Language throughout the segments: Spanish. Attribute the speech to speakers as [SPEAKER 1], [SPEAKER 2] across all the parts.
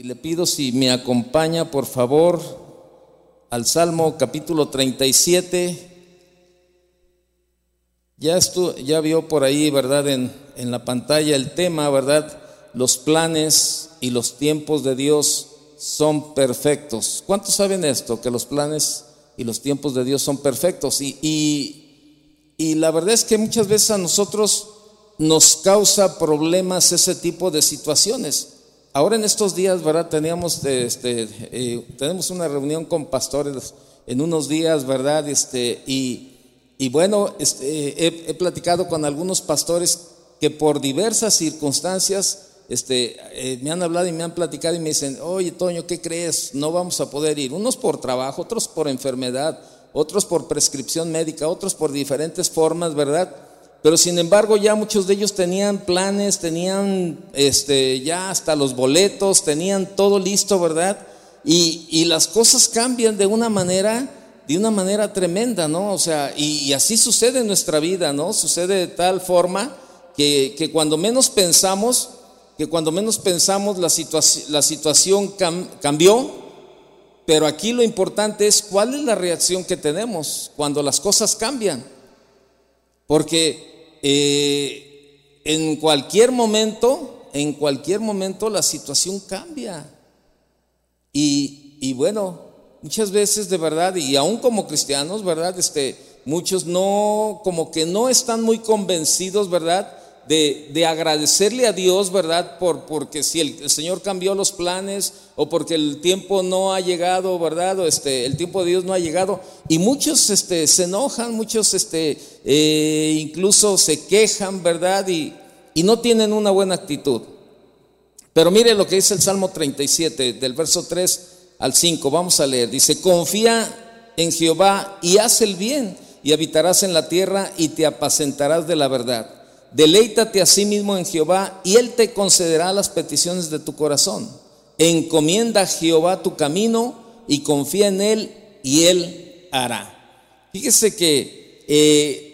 [SPEAKER 1] Y le pido si me acompaña, por favor, al Salmo capítulo 37. Ya, ya vio por ahí, ¿verdad? En, en la pantalla el tema, ¿verdad? Los planes y los tiempos de Dios son perfectos. ¿Cuántos saben esto? Que los planes y los tiempos de Dios son perfectos. Y, y, y la verdad es que muchas veces a nosotros nos causa problemas ese tipo de situaciones. Ahora en estos días, ¿verdad? Teníamos, este, eh, tenemos una reunión con pastores en unos días, ¿verdad? Este, y, bueno, este, he, platicado con algunos pastores que por diversas circunstancias este, eh, me han hablado y me han platicado y me dicen, oye Toño, ¿qué crees? No vamos a poder ir. Unos por trabajo, otros por enfermedad, otros por prescripción médica, otros por diferentes formas, ¿verdad? Pero sin embargo ya muchos de ellos tenían planes, tenían este, ya hasta los boletos, tenían todo listo, ¿verdad? Y, y las cosas cambian de una manera, de una manera tremenda, ¿no? O sea, y, así sucede en nuestra vida, ¿no? Sucede de tal forma que, que cuando menos pensamos, que cuando menos pensamos la, la situación cambió, pero aquí lo importante es cuál es la reacción que tenemos cuando las cosas cambian. Porque eh, en cualquier momento, en cualquier momento la situación cambia. Y, y, bueno, muchas veces de verdad, y aún como cristianos, ¿verdad? Este, muchos no, como que no están muy convencidos, ¿verdad? De, agradecerle a Dios, ¿verdad? Por, porque si el, Señor cambió los planes o porque el tiempo no ha llegado, ¿verdad? O este, el tiempo de Dios no ha llegado. Y muchos este, se enojan, muchos este, eh, incluso se quejan, ¿verdad? Y, y no tienen una buena actitud. Pero mire lo que dice el Salmo 37, del verso 3 al 5. Vamos a leer. Dice, confía en Jehová y haz el bien y habitarás en la tierra y te apacentarás de la verdad. Deleítate a sí mismo en Jehová y Él te concederá las peticiones de tu corazón. Encomienda a Jehová tu camino y confía en Él y Él hará. Fíjese que eh,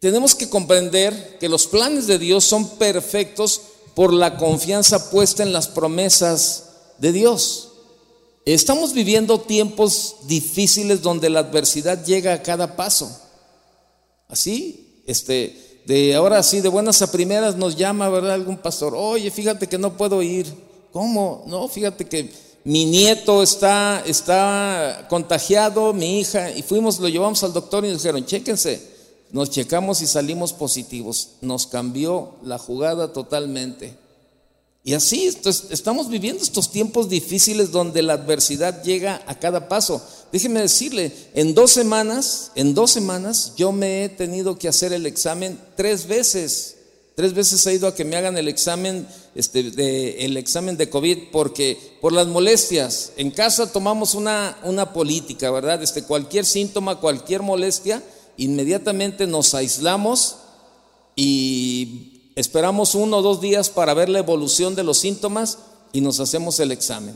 [SPEAKER 1] tenemos que comprender que los planes de Dios son perfectos por la confianza puesta en las promesas de Dios. Estamos viviendo tiempos difíciles donde la adversidad llega a cada paso. Así, este, de ahora sí, de buenas a primeras nos llama, ¿verdad? Algún pastor, oye, fíjate que no puedo ir. ¿Cómo? No, fíjate que mi nieto está, está contagiado, mi hija, y fuimos, lo llevamos al doctor y nos dijeron, chéquense. Nos checamos y salimos positivos. Nos cambió la jugada totalmente. Y así estamos viviendo estos tiempos difíciles donde la adversidad llega a cada paso. Déjeme decirle, en dos semanas, en dos semanas yo me he tenido que hacer el examen tres veces. Tres veces he ido a que me hagan el examen, este, de, el examen de COVID porque por las molestias. En casa tomamos una, una política, ¿verdad? Este, cualquier síntoma, cualquier molestia, inmediatamente nos aislamos y esperamos uno o dos días para ver la evolución de los síntomas y nos hacemos el examen.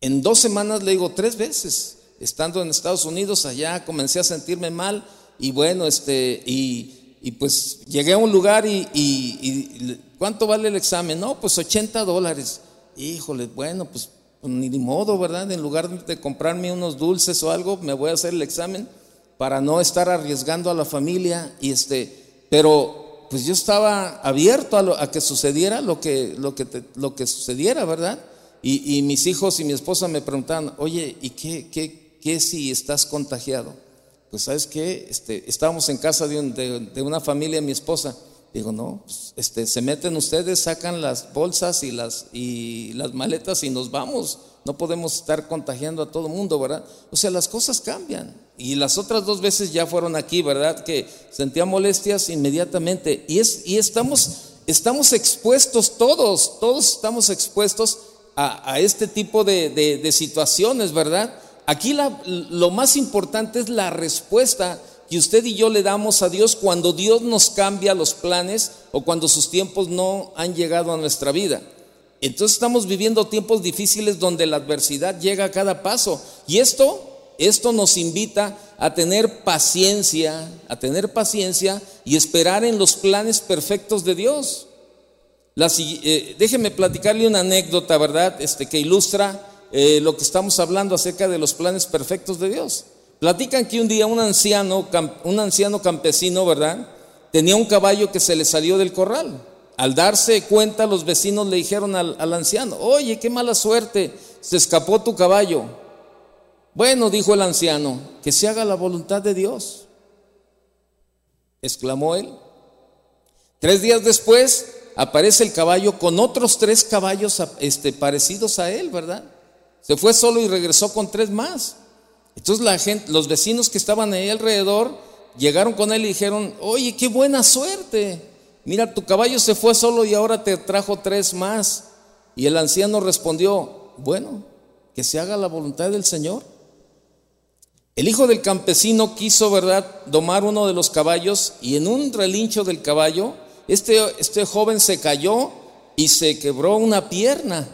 [SPEAKER 1] En dos semanas le digo tres veces, estando en Estados Unidos, allá comencé a sentirme mal y bueno, este, y, pues llegué a un lugar y, ¿cuánto vale el examen? No, pues 80 dólares. Híjole, bueno, pues ni de modo, ¿verdad? En lugar de comprarme unos dulces o algo, me voy a hacer el examen para no estar arriesgando a la familia y este, pero pues yo estaba abierto a, que sucediera lo que, lo que, lo que sucediera, ¿verdad? Y, mis hijos y mi esposa me preguntaban, oye, ¿y qué, qué, qué si estás contagiado? Pues sabes qué, este, estábamos en casa de, de, una familia, mi esposa. Digo, no, pues, este, se meten ustedes, sacan las bolsas y las, y las maletas y nos vamos. No podemos estar contagiando a todo el mundo, ¿verdad? O sea, las cosas cambian. Y las otras dos veces ya fueron aquí, ¿verdad? Que sentía molestias inmediatamente. Y, es, y estamos, estamos expuestos todos, todos estamos expuestos a, este tipo de, situaciones, ¿verdad? Aquí lo más importante es la respuesta que usted y yo le damos a Dios cuando Dios nos cambia los planes o cuando sus tiempos no han llegado a nuestra vida. Entonces estamos viviendo tiempos difíciles donde la adversidad llega a cada paso. Y esto esto nos invita a tener paciencia, a tener paciencia y esperar en los planes perfectos de Dios. eh, déjeme platicarle una anécdota, ¿verdad? Este, que ilustra eh, lo que estamos hablando acerca de los planes perfectos de Dios. Platican que un día un anciano, un anciano campesino, ¿verdad? Tenía un caballo que se le salió del corral. Al darse cuenta, los vecinos le dijeron al, al anciano, oye, qué mala suerte, se escapó tu caballo. Bueno, dijo el anciano, que se haga la voluntad de Dios. Exclamó él. Tres días después aparece el caballo con otros tres caballos este, parecidos a él, ¿verdad? Se fue solo y regresó con tres más. Entonces la gente, los vecinos que estaban ahí alrededor llegaron con él y dijeron, oye, qué buena suerte. Mira, tu caballo se fue solo y ahora te trajo tres más. Y el anciano respondió, bueno, que se haga la voluntad del Señor. El hijo del campesino quiso, ¿verdad?, domar uno de los caballos y en un relincho del caballo, este, este joven se cayó y se quebró una pierna.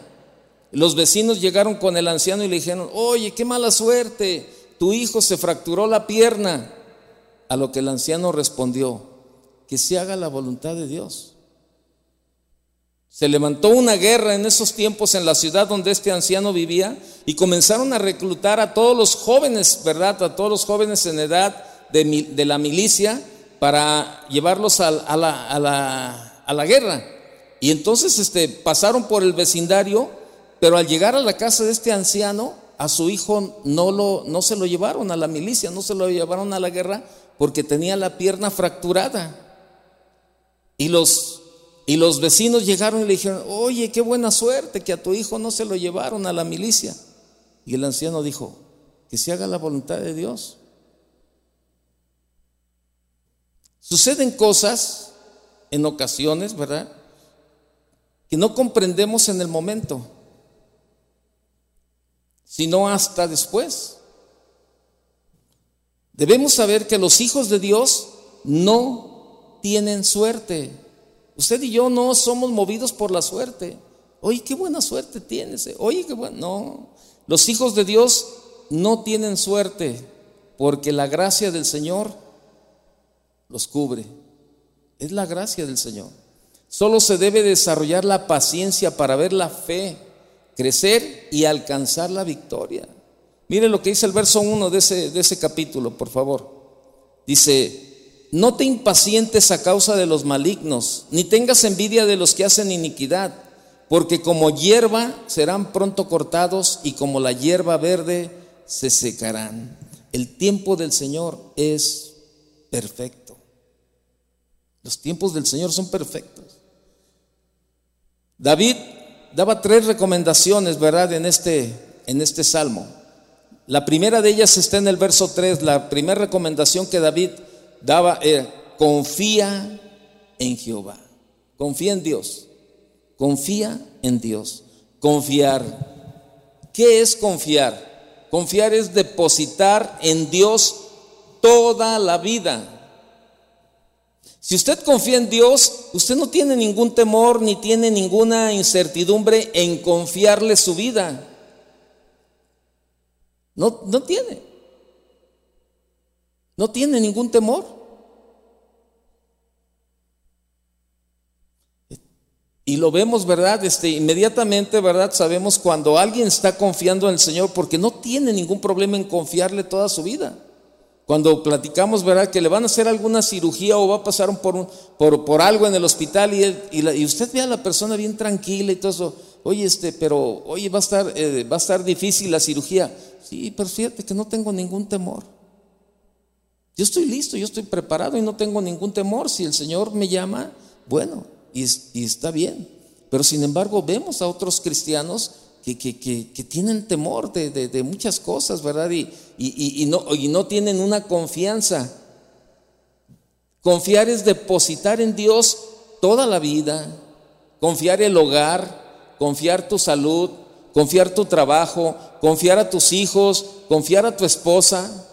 [SPEAKER 1] Los vecinos llegaron con el anciano y le dijeron, oye, qué mala suerte, tu hijo se fracturó la pierna. A lo que el anciano respondió, que se haga la voluntad de Dios. Se levantó una guerra en esos tiempos en la ciudad donde este anciano vivía y comenzaron a reclutar a todos los jóvenes, ¿verdad? A todos los jóvenes en edad de, la milicia para llevarlos a, la, guerra. Y entonces este, pasaron por el vecindario, pero al llegar a la casa de este anciano, a su hijo no, lo, no se lo llevaron a la milicia, no se lo llevaron a la guerra porque tenía la pierna fracturada. Y los y los vecinos llegaron y le dijeron, oye, qué buena suerte que a tu hijo no se lo llevaron a la milicia. Y el anciano dijo, que se haga la voluntad de Dios. Suceden cosas en ocasiones, ¿verdad? Que no comprendemos en el momento, sino hasta después. Debemos saber que los hijos de Dios no tienen suerte. Usted y yo no somos movidos por la suerte. Oye, qué buena suerte tienes. Eh. Oye, qué bueno. No, los hijos de Dios no tienen suerte porque la gracia del Señor los cubre. Es la gracia del Señor. Solo se debe desarrollar la paciencia para ver la fe crecer y alcanzar la victoria. Mire lo que dice el verso 1 de ese, de ese capítulo, por favor. Dice, no te impacientes a causa de los malignos, ni tengas envidia de los que hacen iniquidad, porque como hierba serán pronto cortados y como la hierba verde se secarán. El tiempo del Señor es perfecto. Los tiempos del Señor son perfectos. David daba tres recomendaciones, ¿verdad?, en este, en este salmo. La primera de ellas está en el verso 3, la primera recomendación que David daba era, confía en Jehová, confía en Dios, confía en Dios, confiar. ¿Qué es confiar? Confiar es depositar en Dios toda la vida. Si usted confía en Dios, usted no tiene ningún temor ni tiene ninguna incertidumbre en confiarle su vida. No, no tiene. No tiene ningún temor. Y lo vemos, ¿verdad? Este, inmediatamente, ¿verdad? Sabemos cuando alguien está confiando en el Señor porque no tiene ningún problema en confiarle toda su vida. Cuando platicamos, ¿verdad? Que le van a hacer alguna cirugía o va a pasar por, un, por, por algo en el hospital y, y, usted ve a la persona bien tranquila y todo eso. Oye, este, pero, oye, va a estar, eh, va a estar difícil la cirugía. Sí, pero fíjate que no tengo ningún temor. Yo estoy listo, yo estoy preparado y no tengo ningún temor. Si el Señor me llama, bueno, y, está bien. Pero sin embargo vemos a otros cristianos que, tienen temor de, muchas cosas, ¿verdad? Y, y, no, y no tienen una confianza. Confiar es depositar en Dios toda la vida, confiar el hogar, confiar tu salud, confiar tu trabajo, confiar a tus hijos, confiar a tu esposa.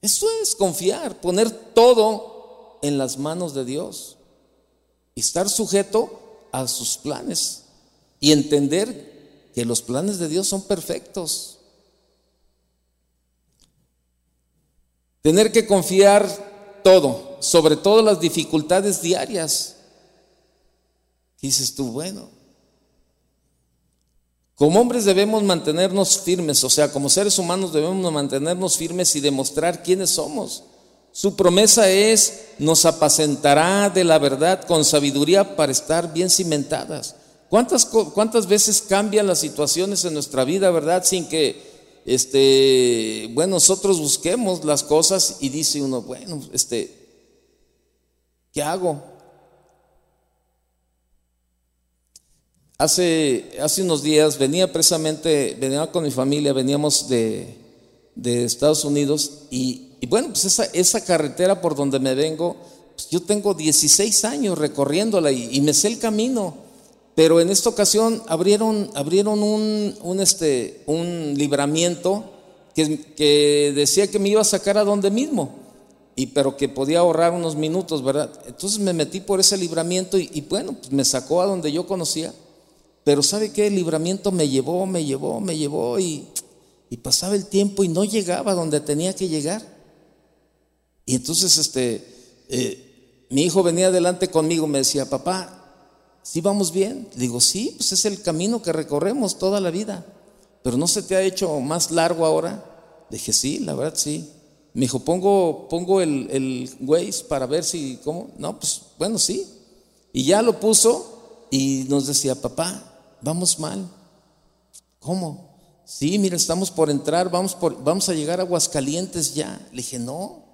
[SPEAKER 1] Eso es confiar, poner todo en las manos de Dios. Y estar sujeto a sus planes y entender que los planes de Dios son perfectos. Tener que confiar todo, sobre todo las dificultades diarias. dices tú, bueno, como hombres debemos mantenernos firmes, o sea, como seres humanos debemos mantenernos firmes y demostrar quiénes somos. Su promesa es, nos apacentará de la verdad con sabiduría para estar bien cimentadas. ¿Cuántas, cuántas veces cambian las situaciones en nuestra vida, verdad? Sin que, este, bueno, nosotros busquemos las cosas y dice uno, bueno, este, ¿qué hago? Hace, hace unos días venía precisamente, venía con mi familia, veníamos de, Estados Unidos y, bueno, pues esa, esa, carretera por donde me vengo, pues yo tengo 16 años recorriéndola y, me sé el camino, pero en esta ocasión abrieron, abrieron un, un, este, un libramiento que, que decía que me iba a sacar a donde mismo y pero que podía ahorrar unos minutos, ¿verdad? Entonces me metí por ese libramiento y, y bueno, pues me sacó a donde yo conocía. Pero ¿sabe qué? El libramiento me llevó, me llevó, me llevó y, pasaba el tiempo y no llegaba donde tenía que llegar. Y entonces este, eh, mi hijo venía adelante conmigo, me decía, papá, ¿sí vamos bien? Le digo, sí, pues es el camino que recorremos toda la vida. Pero ¿no se te ha hecho más largo ahora? Le dije, sí, la verdad sí. Me dijo, pongo, pongo el, el Waze para ver si, ¿cómo? No, pues bueno, sí. Y ya lo puso y nos decía, papá, vamos mal. ¿Cómo? Sí, mira, estamos por entrar, vamos, por, vamos a llegar a Aguascalientes ya. Le dije, no,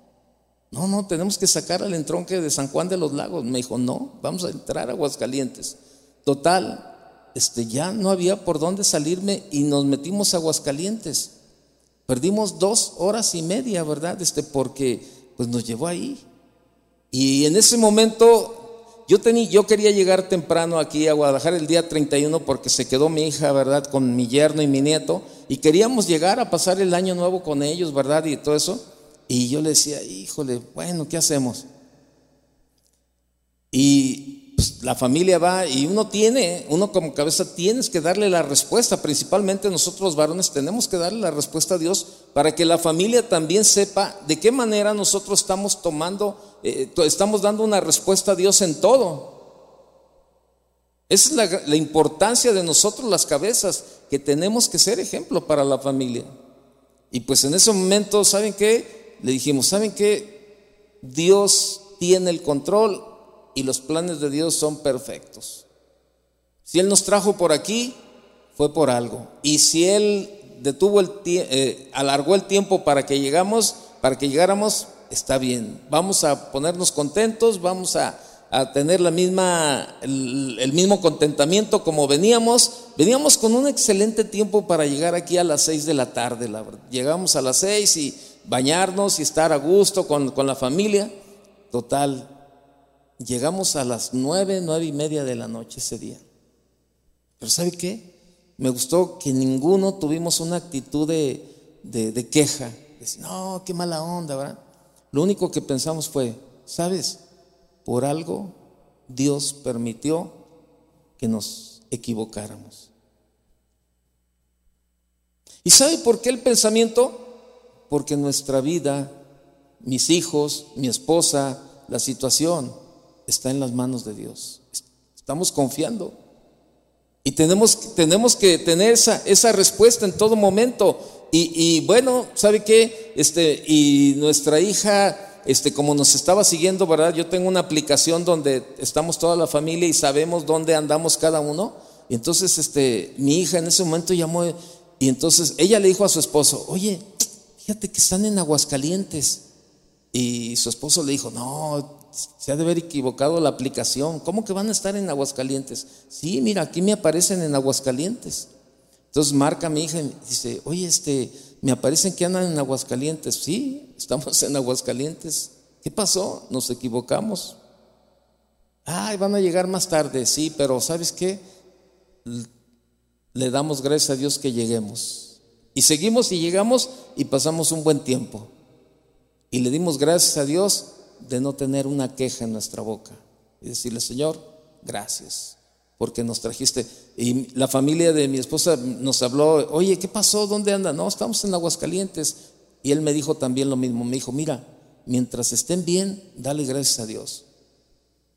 [SPEAKER 1] no, no, tenemos que sacar al entronque de San Juan de los Lagos. Me dijo, no, vamos a entrar a Aguascalientes. Total, este, ya no había por dónde salirme y nos metimos a Aguascalientes. Perdimos dos horas y media, ¿verdad? Este, porque pues nos llevó ahí. Y en ese momento yo, tenía, yo quería llegar temprano aquí a Guadalajara el día 31 porque se quedó mi hija, ¿verdad? Con mi yerno y mi nieto. Y queríamos llegar a pasar el año nuevo con ellos, ¿verdad? Y todo eso. Y yo le decía, híjole, bueno, ¿qué hacemos? Y pues, la familia va y uno tiene, uno como cabeza tienes que darle la respuesta, principalmente nosotros los varones tenemos que darle la respuesta a Dios para que la familia también sepa de qué manera nosotros estamos tomando eh, estamos dando una respuesta a Dios en todo. Esa es la, importancia de nosotros las cabezas, que tenemos que ser ejemplo para la familia. Y pues en ese momento, ¿saben qué? Le dijimos, ¿saben qué? Dios tiene el control y los planes de Dios son perfectos. Si Él nos trajo por aquí, fue por algo. Y si Él detuvo el eh, alargó el tiempo para que llegamos, para que llegáramos, está bien. Vamos a ponernos contentos, vamos a, tener la misma, el, mismo contentamiento como veníamos. Veníamos con un excelente tiempo para llegar aquí a las seis de la tarde. Llegamos a las seis y bañarnos y estar a gusto con, con la familia. Total, llegamos a las nueve, nueve y media de la noche ese día. Pero ¿sabe qué? Me gustó que ninguno tuvimos una actitud de, de, queja. no, qué mala onda, ¿verdad? Lo único que pensamos fue, ¿sabes? Por algo Dios permitió que nos equivocáramos. ¿Y sabe por qué el pensamiento? Porque nuestra vida, mis hijos, mi esposa, la situación está en las manos de Dios. Estamos confiando. Y tenemos, tenemos que tener esa, esa respuesta en todo momento. Y, bueno, ¿sabe qué? Este, y nuestra hija, este, como nos estaba siguiendo, ¿verdad? Yo tengo una aplicación donde estamos toda la familia y sabemos dónde andamos cada uno. Y entonces, este, mi hija en ese momento llamó y entonces ella le dijo a su esposo, oye, fíjate que están en Aguascalientes. Y su esposo le dijo, no, se ha de haber equivocado la aplicación. ¿Cómo que van a estar en Aguascalientes? Sí, mira, aquí me aparecen en Aguascalientes. Entonces marca a mi hija y dice, oye, este, me aparecen que andan en Aguascalientes. Sí, estamos en Aguascalientes. ¿Qué pasó? Nos equivocamos. Ay, van a llegar más tarde, sí, pero ¿sabes qué? Le damos gracias a Dios que lleguemos. Y seguimos y llegamos y pasamos un buen tiempo. Y le dimos gracias a Dios de no tener una queja en nuestra boca. Y decirle, Señor, gracias porque nos trajiste. Y la familia de mi esposa nos habló, oye, ¿qué pasó? ¿Dónde anda? No, estamos en Aguascalientes. Y él me dijo también lo mismo, me dijo, mira, mientras estén bien, dale gracias a Dios.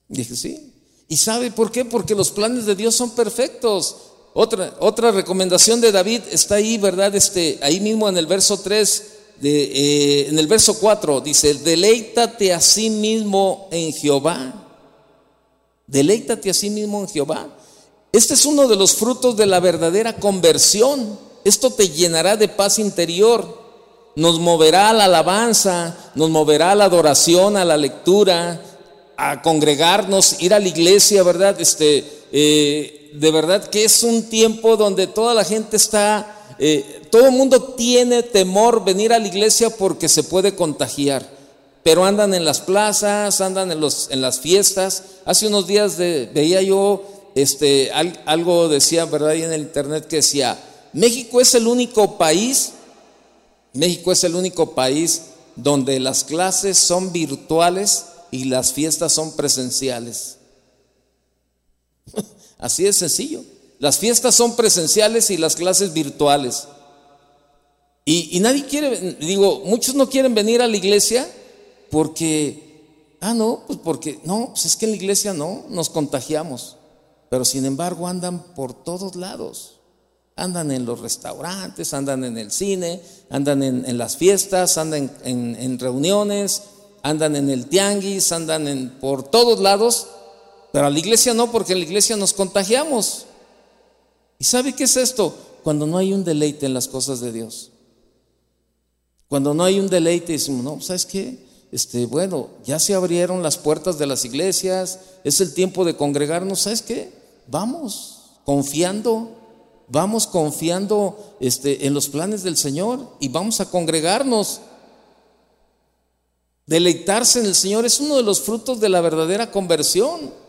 [SPEAKER 1] dije, sí. ¿Y sabe por qué? Porque los planes de Dios son perfectos. Otra, otra recomendación de David está ahí, ¿verdad? Este, ahí mismo en el verso 3, de, eh, en el verso 4, dice, deleítate a sí mismo en Jehová. Deleítate a sí mismo en Jehová. Este es uno de los frutos de la verdadera conversión. Esto te llenará de paz interior. Nos moverá a la alabanza, nos moverá a la adoración, a la lectura, a congregarnos, ir a la iglesia, ¿verdad? Este, eh, de verdad que es un tiempo donde toda la gente está, eh, todo el mundo tiene temor venir a la iglesia porque se puede contagiar, pero andan en las plazas, andan en, los, en las fiestas. Hace unos días veía yo este, algo, decía, ¿verdad? En el internet que decía, México es el único país, México es el único país donde las clases son virtuales y las fiestas son presenciales. Así es sencillo. Las fiestas son presenciales y las clases virtuales. Y, nadie quiere, digo, muchos no quieren venir a la iglesia porque, ah, no, pues porque, no, pues es que en la iglesia no, nos contagiamos. Pero sin embargo andan por todos lados. Andan en los restaurantes, andan en el cine, andan en, las fiestas, andan en reuniones, andan en el tianguis, andan en, por todos lados, pero a la iglesia no, porque en la iglesia nos contagiamos. ¿Y sabe qué es esto? Cuando no hay un deleite en las cosas de Dios. Cuando no hay un deleite, decimos, no, ¿sabes qué? Este, bueno, ya se abrieron las puertas de las iglesias, es el tiempo de congregarnos, ¿sabes qué? Vamos, confiando, vamos confiando este, en los planes del Señor y vamos a congregarnos. Deleitarse en el Señor es uno de los frutos de la verdadera conversión.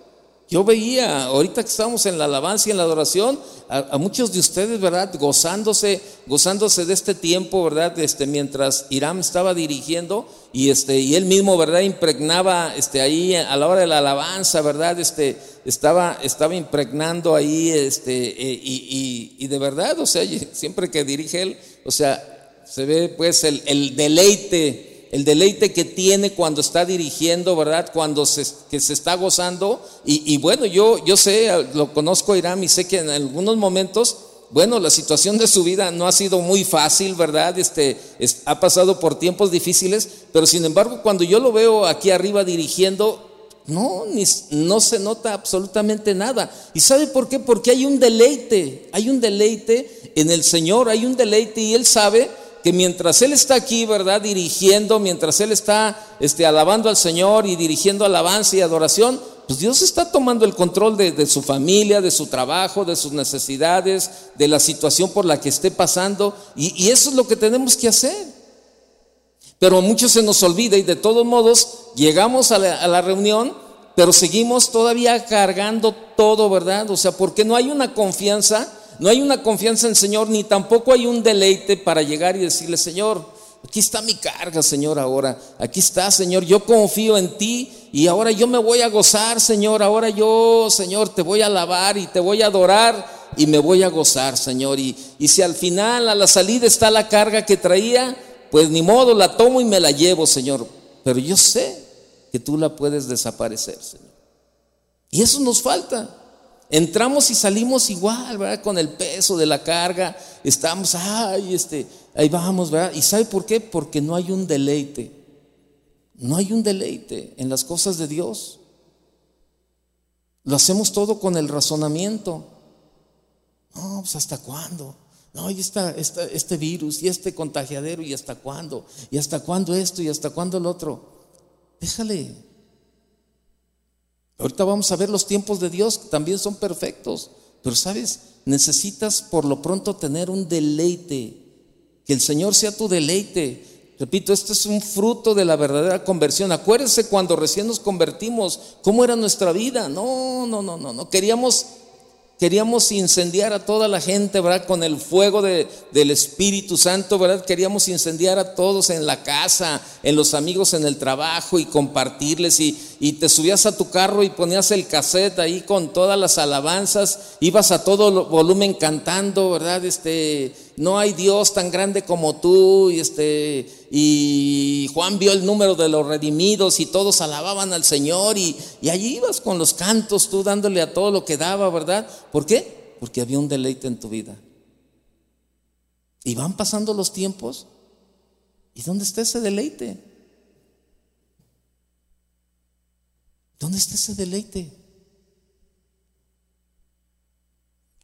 [SPEAKER 1] Yo veía, ahorita que estamos en la alabanza y en la adoración, a, muchos de ustedes, ¿verdad? Gozándose, gozándose de este tiempo, ¿verdad? Este, mientras Irán estaba dirigiendo y, este, y él mismo, ¿verdad? Impregnaba este, ahí a la hora de la alabanza, ¿verdad? Este, estaba, estaba impregnando ahí, este, eh, y, y, de verdad, o sea, siempre que dirige él, o sea, se ve pues el deleite el deleite que tiene cuando está dirigiendo, ¿verdad? Cuando se, que se está gozando. Y, bueno, yo, yo sé, lo conozco Irán y sé que en algunos momentos, bueno, la situación de su vida no ha sido muy fácil, ¿verdad? Este, ha pasado por tiempos difíciles, pero sin embargo, cuando yo lo veo aquí arriba dirigiendo, no, ni, no se nota absolutamente nada. ¿Y sabe por qué? Porque hay un deleite, hay un deleite en el Señor, hay un deleite y Él sabe que mientras Él está aquí, ¿verdad? Dirigiendo, mientras Él está este, alabando al Señor y dirigiendo alabanza y adoración, pues Dios está tomando el control de, su familia, de su trabajo, de sus necesidades, de la situación por la que esté pasando. Y, eso es lo que tenemos que hacer. Pero a muchos se nos olvida y de todos modos llegamos a la, a la reunión, pero seguimos todavía cargando todo, ¿verdad? O sea, porque no hay una confianza no hay una confianza en el Señor, ni tampoco hay un deleite para llegar y decirle, Señor, aquí está mi carga, Señor, ahora. Aquí está, Señor, yo confío en ti y ahora yo me voy a gozar, Señor. Ahora yo, Señor, te voy a alabar y te voy a adorar y me voy a gozar, Señor. Y, y si al final, a la salida está la carga que traía, pues ni modo, la tomo y me la llevo, Señor. Pero yo sé que tú la puedes desaparecer, Señor. Y eso nos falta. Entramos y salimos igual, ¿verdad? Con el peso de la carga. Estamos, ay, este, ahí vamos, ¿verdad? ¿Y sabe por qué? Porque no hay un deleite. No hay un deleite en las cosas de Dios. Lo hacemos todo con el razonamiento. No, pues hasta cuándo. No, y este virus y este contagiadero y hasta cuándo. Y hasta cuándo esto y hasta cuándo el otro. Déjale, Ahorita vamos a ver los tiempos de Dios, que también son perfectos. Pero sabes, necesitas por lo pronto tener un deleite. Que el Señor sea tu deleite. Repito, esto es un fruto de la verdadera conversión. Acuérdense cuando recién nos convertimos, cómo era nuestra vida. No, no, no, no, no. Queríamos Queríamos incendiar a toda la gente, ¿verdad? Con el fuego de, del Espíritu Santo, ¿verdad? Queríamos incendiar a todos en la casa, en los amigos en el trabajo y compartirles. Y, y te subías a tu carro y ponías el cassette ahí con todas las alabanzas, ibas a todo volumen cantando, ¿verdad? Este, no hay Dios tan grande como tú, y este, y Juan vio el número de los redimidos y todos alababan al Señor y, y allí ibas con los cantos, tú dándole a todo lo que daba, ¿verdad? ¿Por qué? Porque había un deleite en tu vida. Y van pasando los tiempos. ¿Y dónde está ese deleite? ¿Dónde está ese deleite?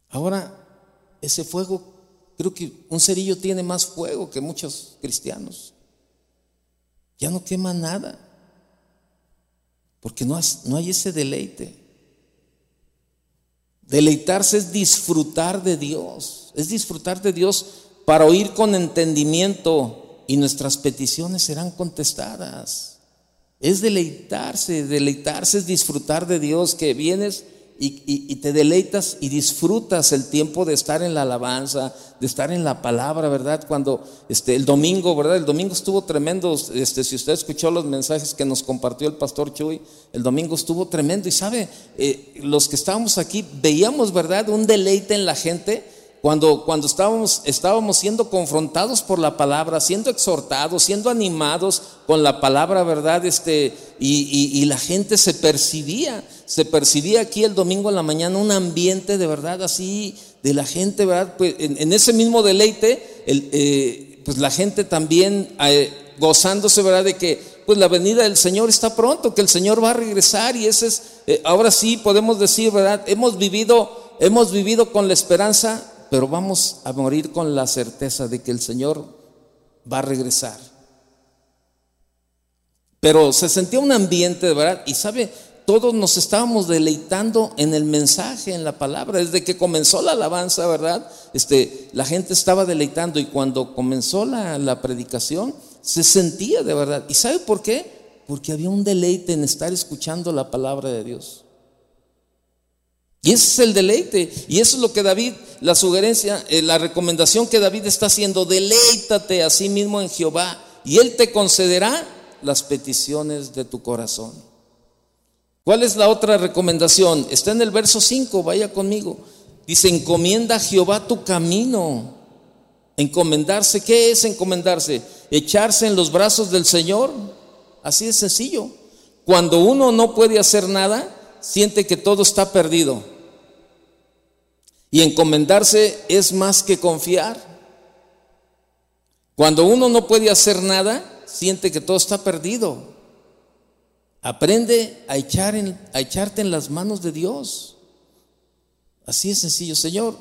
[SPEAKER 1] Ahora, ese fuego, creo que un cerillo tiene más fuego que muchos cristianos. Ya no quema nada, porque no, no hay ese deleite. Deleitarse es disfrutar de Dios, es disfrutar de Dios para oír con entendimiento y nuestras peticiones serán contestadas. Es deleitarse, deleitarse es disfrutar de Dios, que vienes y, te deleitas y disfrutas el tiempo de estar en la alabanza, de estar en la palabra, ¿verdad? Cuando este, el domingo, ¿verdad? El domingo estuvo tremendo, este, si usted escuchó los mensajes que nos compartió el pastor Chuy, el domingo estuvo tremendo y sabe, eh, los que estábamos aquí veíamos, ¿verdad? Un deleite en la gente cuando, cuando estábamos, estábamos siendo confrontados por la palabra, siendo exhortados, siendo animados con la palabra, ¿verdad? Este, y, la gente se percibía, se percibía aquí el domingo en la mañana un ambiente de verdad así, de la gente, ¿verdad? Pues en, ese mismo deleite, eh, pues la gente también eh, gozándose, ¿verdad? De que pues la venida del Señor está pronto, que el Señor va a regresar y ese es, eh, ahora sí podemos decir, ¿verdad? Hemos vivido, hemos vivido con la esperanza pero vamos a morir con la certeza de que el Señor va a regresar. Pero se sentía un ambiente de verdad y sabe, todos nos estábamos deleitando en el mensaje, en la palabra, desde que comenzó la alabanza, ¿verdad? Este, la gente estaba deleitando y cuando comenzó la, la predicación se sentía de verdad. ¿Y sabe por qué? Porque había un deleite en estar escuchando la palabra de Dios. Y ese es el deleite. Y eso es lo que David, la sugerencia, eh, la recomendación que David está haciendo, deleítate a sí mismo en Jehová y Él te concederá las peticiones de tu corazón. ¿Cuál es la otra recomendación? Está en el verso 5, vaya conmigo. Dice, encomienda a Jehová tu camino. Encomendarse, ¿qué es encomendarse? Echarse en los brazos del Señor. Así de sencillo. Cuando uno no puede hacer nada, siente que todo está perdido. Y encomendarse es más que confiar. Cuando uno no puede hacer nada, siente que todo está perdido. Aprende a, echar a echarte en las manos de Dios. Así es sencillo, Señor.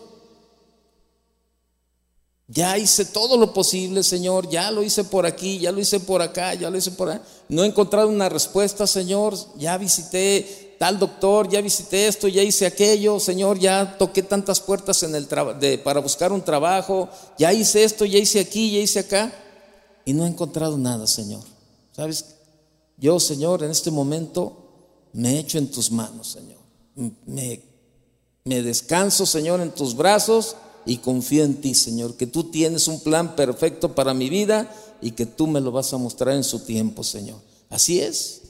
[SPEAKER 1] Ya hice todo lo posible, Señor. Ya lo hice por aquí, ya lo hice por acá, ya lo hice por allá. No he encontrado una respuesta, Señor. Ya visité tal doctor, ya visité esto, ya hice aquello, Señor, ya toqué tantas puertas en el para buscar un trabajo, ya hice esto, ya hice aquí, ya hice acá, y no he encontrado nada, Señor. ¿Sabes? Yo, Señor, en este momento me echo en tus manos, Señor. Me, me descanso, Señor, en tus brazos y confío en ti, Señor, que tú tienes un plan perfecto para mi vida y que tú me lo vas a mostrar en su tiempo, Señor. Así es.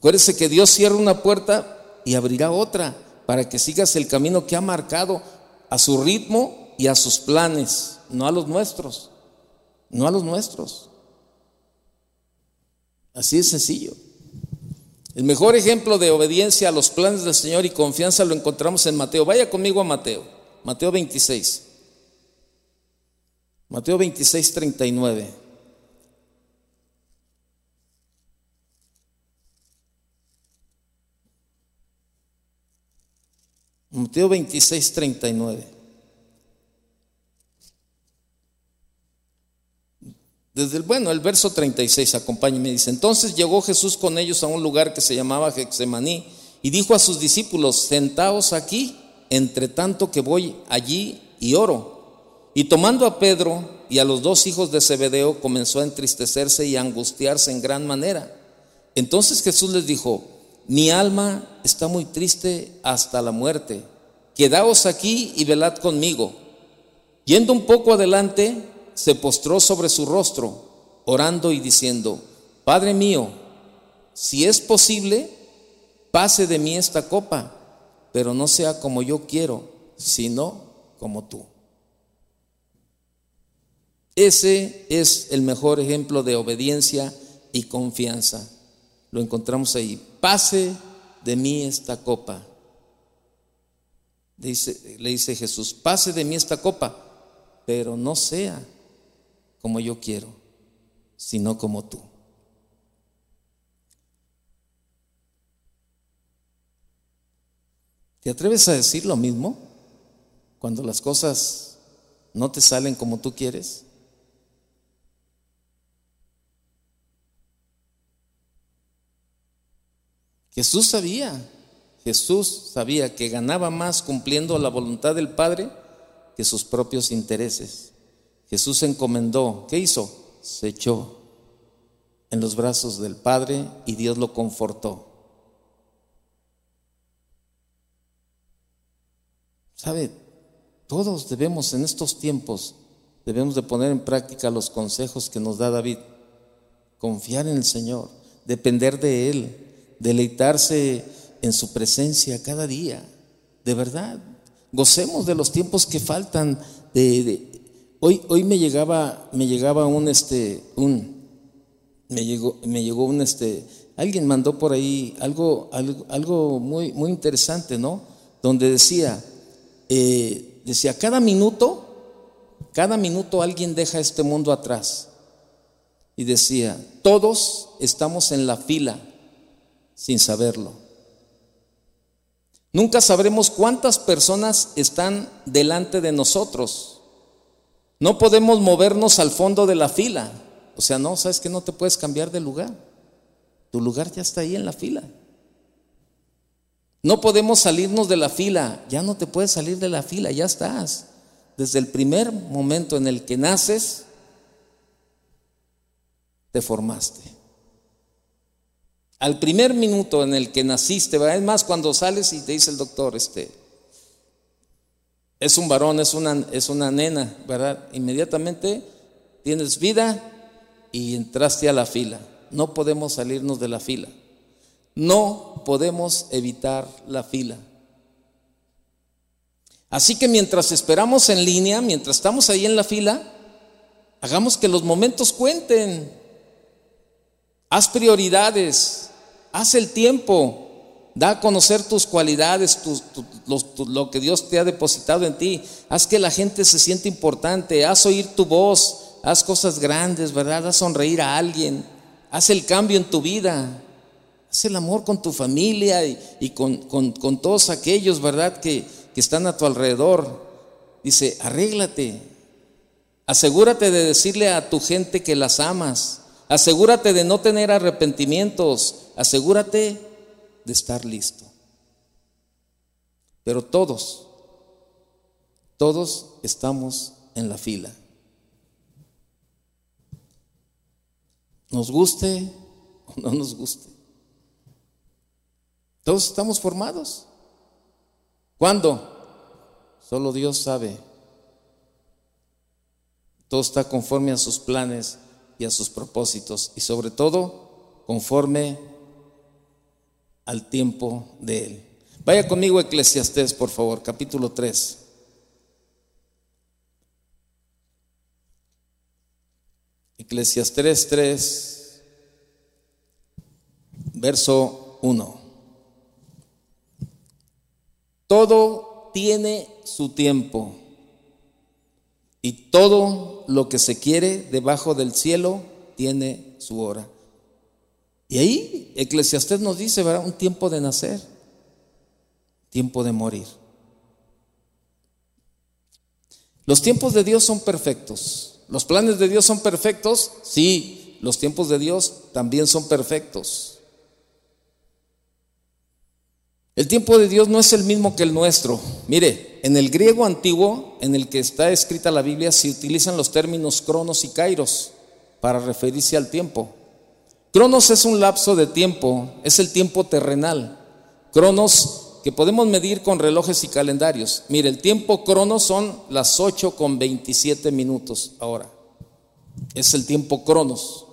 [SPEAKER 1] Acuérdese que Dios cierra una puerta y abrirá otra para que sigas el camino que ha marcado a su ritmo y a sus planes, no a los nuestros, no a los nuestros. Así es sencillo. El mejor ejemplo de obediencia a los planes del Señor y confianza lo encontramos en Mateo. Vaya conmigo a Mateo, Mateo 26. Mateo 26, 39. Mateo 26, 39. Desde el, bueno, el verso 36, acompáñeme, dice, entonces llegó Jesús con ellos a un lugar que se llamaba Hexemaní y dijo a sus discípulos, sentaos aquí, entre tanto que voy allí y oro. Y tomando a Pedro y a los dos hijos de Zebedeo, comenzó a entristecerse y a angustiarse en gran manera. Entonces Jesús les dijo, mi alma está muy triste hasta la muerte. Quedaos aquí y velad conmigo. Yendo un poco adelante, se postró sobre su rostro, orando y diciendo, Padre mío, si es posible, pase de mí esta copa, pero no sea como yo quiero, sino como tú. Ese es el mejor ejemplo de obediencia y confianza. Lo encontramos ahí. Pase de mí esta copa. Dice, le dice Jesús, pase de mí esta copa, pero no sea como yo quiero, sino como tú. ¿Te atreves a decir lo mismo cuando las cosas no te salen como tú quieres? Jesús sabía, Jesús sabía que ganaba más cumpliendo la voluntad del Padre que sus propios intereses. Jesús encomendó, ¿qué hizo? Se echó en los brazos del Padre y Dios lo confortó. ¿Sabe? Todos debemos en estos tiempos, debemos de poner en práctica los consejos que nos da David. Confiar en el Señor, depender de Él, deleitarse en su presencia cada día, de verdad. Gocemos de los tiempos que faltan. De, hoy, hoy me llegaba, me llegaba un este, un, me llegó, me llegó un este, alguien mandó por ahí algo, algo, algo muy, muy interesante, ¿no? Donde decía, eh, decía, cada minuto, cada minuto alguien deja este mundo atrás. Y decía, todos estamos en la fila sin saberlo. Nunca sabremos cuántas personas están delante de nosotros. No podemos movernos al fondo de la fila. O sea, no, sabes que no te puedes cambiar de lugar. Tu lugar ya está ahí en la fila. No podemos salirnos de la fila. Ya no te puedes salir de la fila, ya estás. Desde el primer momento en el que naces, te formaste. Al primer minuto en el que naciste, es más, cuando sales y te dice el doctor, este, es un varón, es una, es una nena, ¿verdad? Inmediatamente tienes vida y entraste a la fila. No podemos salirnos de la fila. No podemos evitar la fila. Así que mientras esperamos en línea, mientras estamos ahí en la fila, hagamos que los momentos cuenten. Haz prioridades. Haz el tiempo. Da a conocer tus cualidades, lo que Dios te ha depositado en ti. Haz que la gente se sienta importante. Haz oír tu voz. Haz cosas grandes, ¿verdad? Haz sonreír a alguien. Haz el cambio en tu vida. Haz el amor con tu familia y, con, todos aquellos, ¿verdad? Que, que están a tu alrededor. Dice, arréglate. Asegúrate de decirle a tu gente que las amas. Asegúrate de no tener arrepentimientos. Asegúrate de estar listo. Pero todos, todos estamos en la fila. Nos guste o no nos guste. Todos estamos formados. ¿Cuándo? Solo Dios sabe. Todo está conforme a sus planes y a sus propósitos y sobre todo conforme al tiempo de Él. Vaya conmigo Eclesiastés, por favor, capítulo 3. Eclesiastés 3, verso 1. Todo tiene su tiempo y todo lo que se quiere debajo del cielo tiene su hora. Y ahí Eclesiastés nos dice, ¿verdad? Un tiempo de nacer, tiempo de morir. Los tiempos de Dios son perfectos. Los planes de Dios son perfectos. Sí, los tiempos de Dios también son perfectos. El tiempo de Dios no es el mismo que el nuestro. Mire, en el griego antiguo en el que está escrita la Biblia se utilizan los términos cronos y kairos para referirse al tiempo. Cronos es un lapso de tiempo, es el tiempo terrenal. Cronos que podemos medir con relojes y calendarios. Mire, el tiempo cronos son las 8 con 27 minutos ahora. Es el tiempo cronos.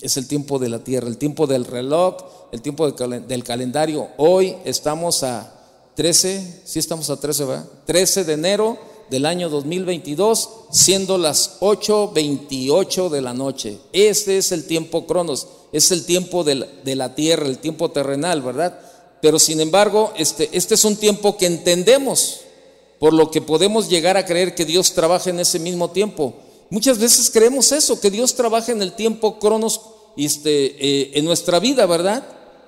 [SPEAKER 1] Es el tiempo de la tierra, el tiempo del reloj, el tiempo del calendario. Hoy estamos a 13, sí estamos a 13, ¿verdad? 13 de enero del año 2022, siendo las 8.28 de la noche. Este es el tiempo cronos, es el tiempo de la, tierra, el tiempo terrenal, ¿verdad? Pero sin embargo, este, este es un tiempo que entendemos, por lo que podemos llegar a creer que Dios trabaja en ese mismo tiempo. Muchas veces creemos eso, que Dios trabaja en el tiempo cronos este, eh, en nuestra vida, ¿verdad?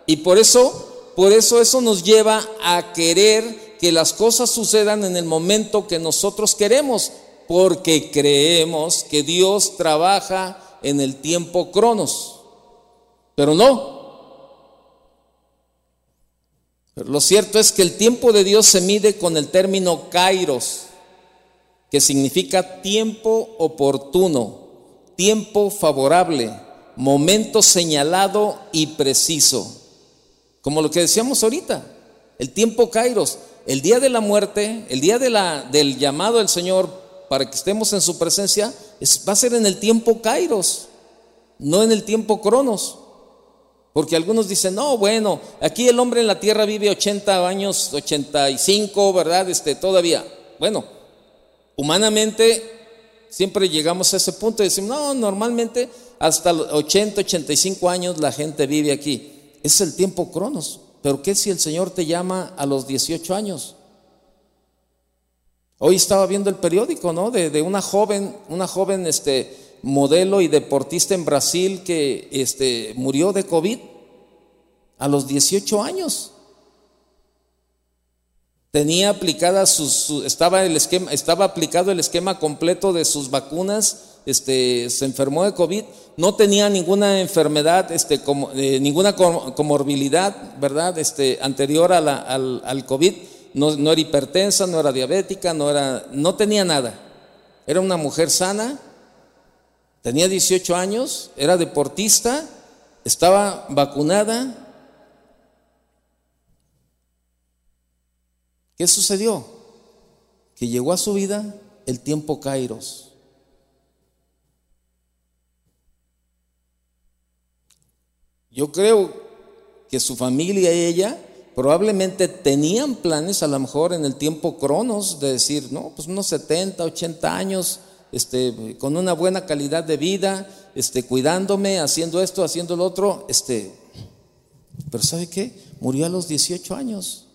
[SPEAKER 1] Y por eso, por eso eso nos lleva a querer que las cosas sucedan en el momento que nosotros queremos, porque creemos que Dios trabaja en el tiempo cronos. Pero no. Pero lo cierto es que el tiempo de Dios se mide con el término kairos, que significa tiempo oportuno, tiempo favorable, momento señalado y preciso. Como lo que decíamos ahorita, el tiempo kairos el día de la muerte, el día del llamado del Señor para que estemos en su presencia, va a ser en el tiempo Kairos, no en el tiempo Cronos. Porque algunos dicen, no, bueno, aquí el hombre en la tierra vive 80 años, 85, ¿verdad? Este, todavía. Bueno, humanamente siempre llegamos a ese punto y decimos, no, normalmente hasta los 80, 85 años la gente vive aquí. Es el tiempo Cronos. Pero ¿qué si el Señor te llama a los 18 años? Hoy estaba viendo el periódico, ¿no? De, una joven, una joven este, modelo y deportista en Brasil que este, murió de COVID a los 18 años. Tenía aplicada sus, estaba, el esquema, estaba aplicado el esquema completo de sus vacunas este, se enfermó de COVID, no tenía ninguna enfermedad, este, como, eh, ninguna comorbilidad, ¿verdad? Este, anterior a al, al, COVID, no, no, era hipertensa, no era diabética, no, era, no tenía nada. Era una mujer sana, tenía 18 años, era deportista, estaba vacunada. ¿Qué sucedió? Que llegó a su vida el tiempo Kairos. Yo creo que su familia y ella probablemente tenían planes, a lo mejor en el tiempo cronos, de decir, no, pues unos 70, 80 años, este, con una buena calidad de vida, este, cuidándome, haciendo esto, haciendo lo otro, este, pero ¿sabe qué? Murió a los 18 años.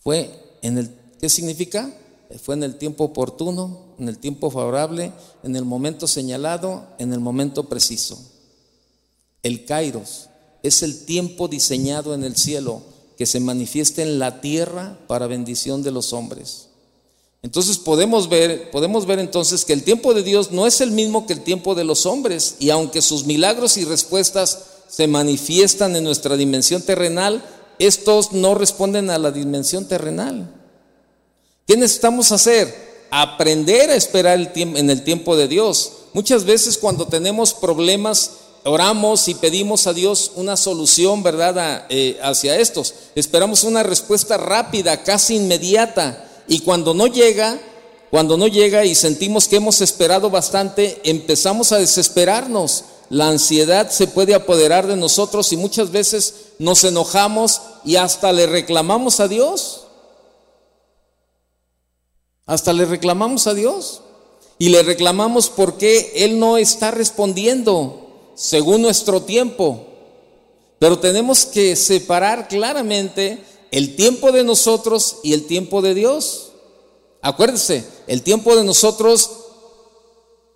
[SPEAKER 1] Fue en el, ¿qué significa? Fue en el tiempo oportuno, en el tiempo favorable, en el momento señalado, en el momento preciso. El kairos es el tiempo diseñado en el cielo que se manifiesta en la tierra para bendición de los hombres. Entonces podemos ver, podemos ver entonces que el tiempo de Dios no es el mismo que el tiempo de los hombres y aunque sus milagros y respuestas se manifiestan en nuestra dimensión terrenal, estos no responden a la dimensión terrenal. ¿Qué necesitamos hacer? Aprender a esperar en el tiempo de Dios. Muchas veces cuando tenemos problemas oramos y pedimos a Dios una solución, ¿verdad?, eh, hacia estos. Esperamos una respuesta rápida, casi inmediata. Y cuando no llega, cuando no llega y sentimos que hemos esperado bastante, empezamos a desesperarnos. La ansiedad se puede apoderar de nosotros y muchas veces nos enojamos y hasta le reclamamos a Dios. Hasta le reclamamos a Dios. Y le reclamamos porque Él no está respondiendo según nuestro tiempo. Pero tenemos que separar claramente el tiempo de nosotros y el tiempo de Dios. Acuérdense, el tiempo de nosotros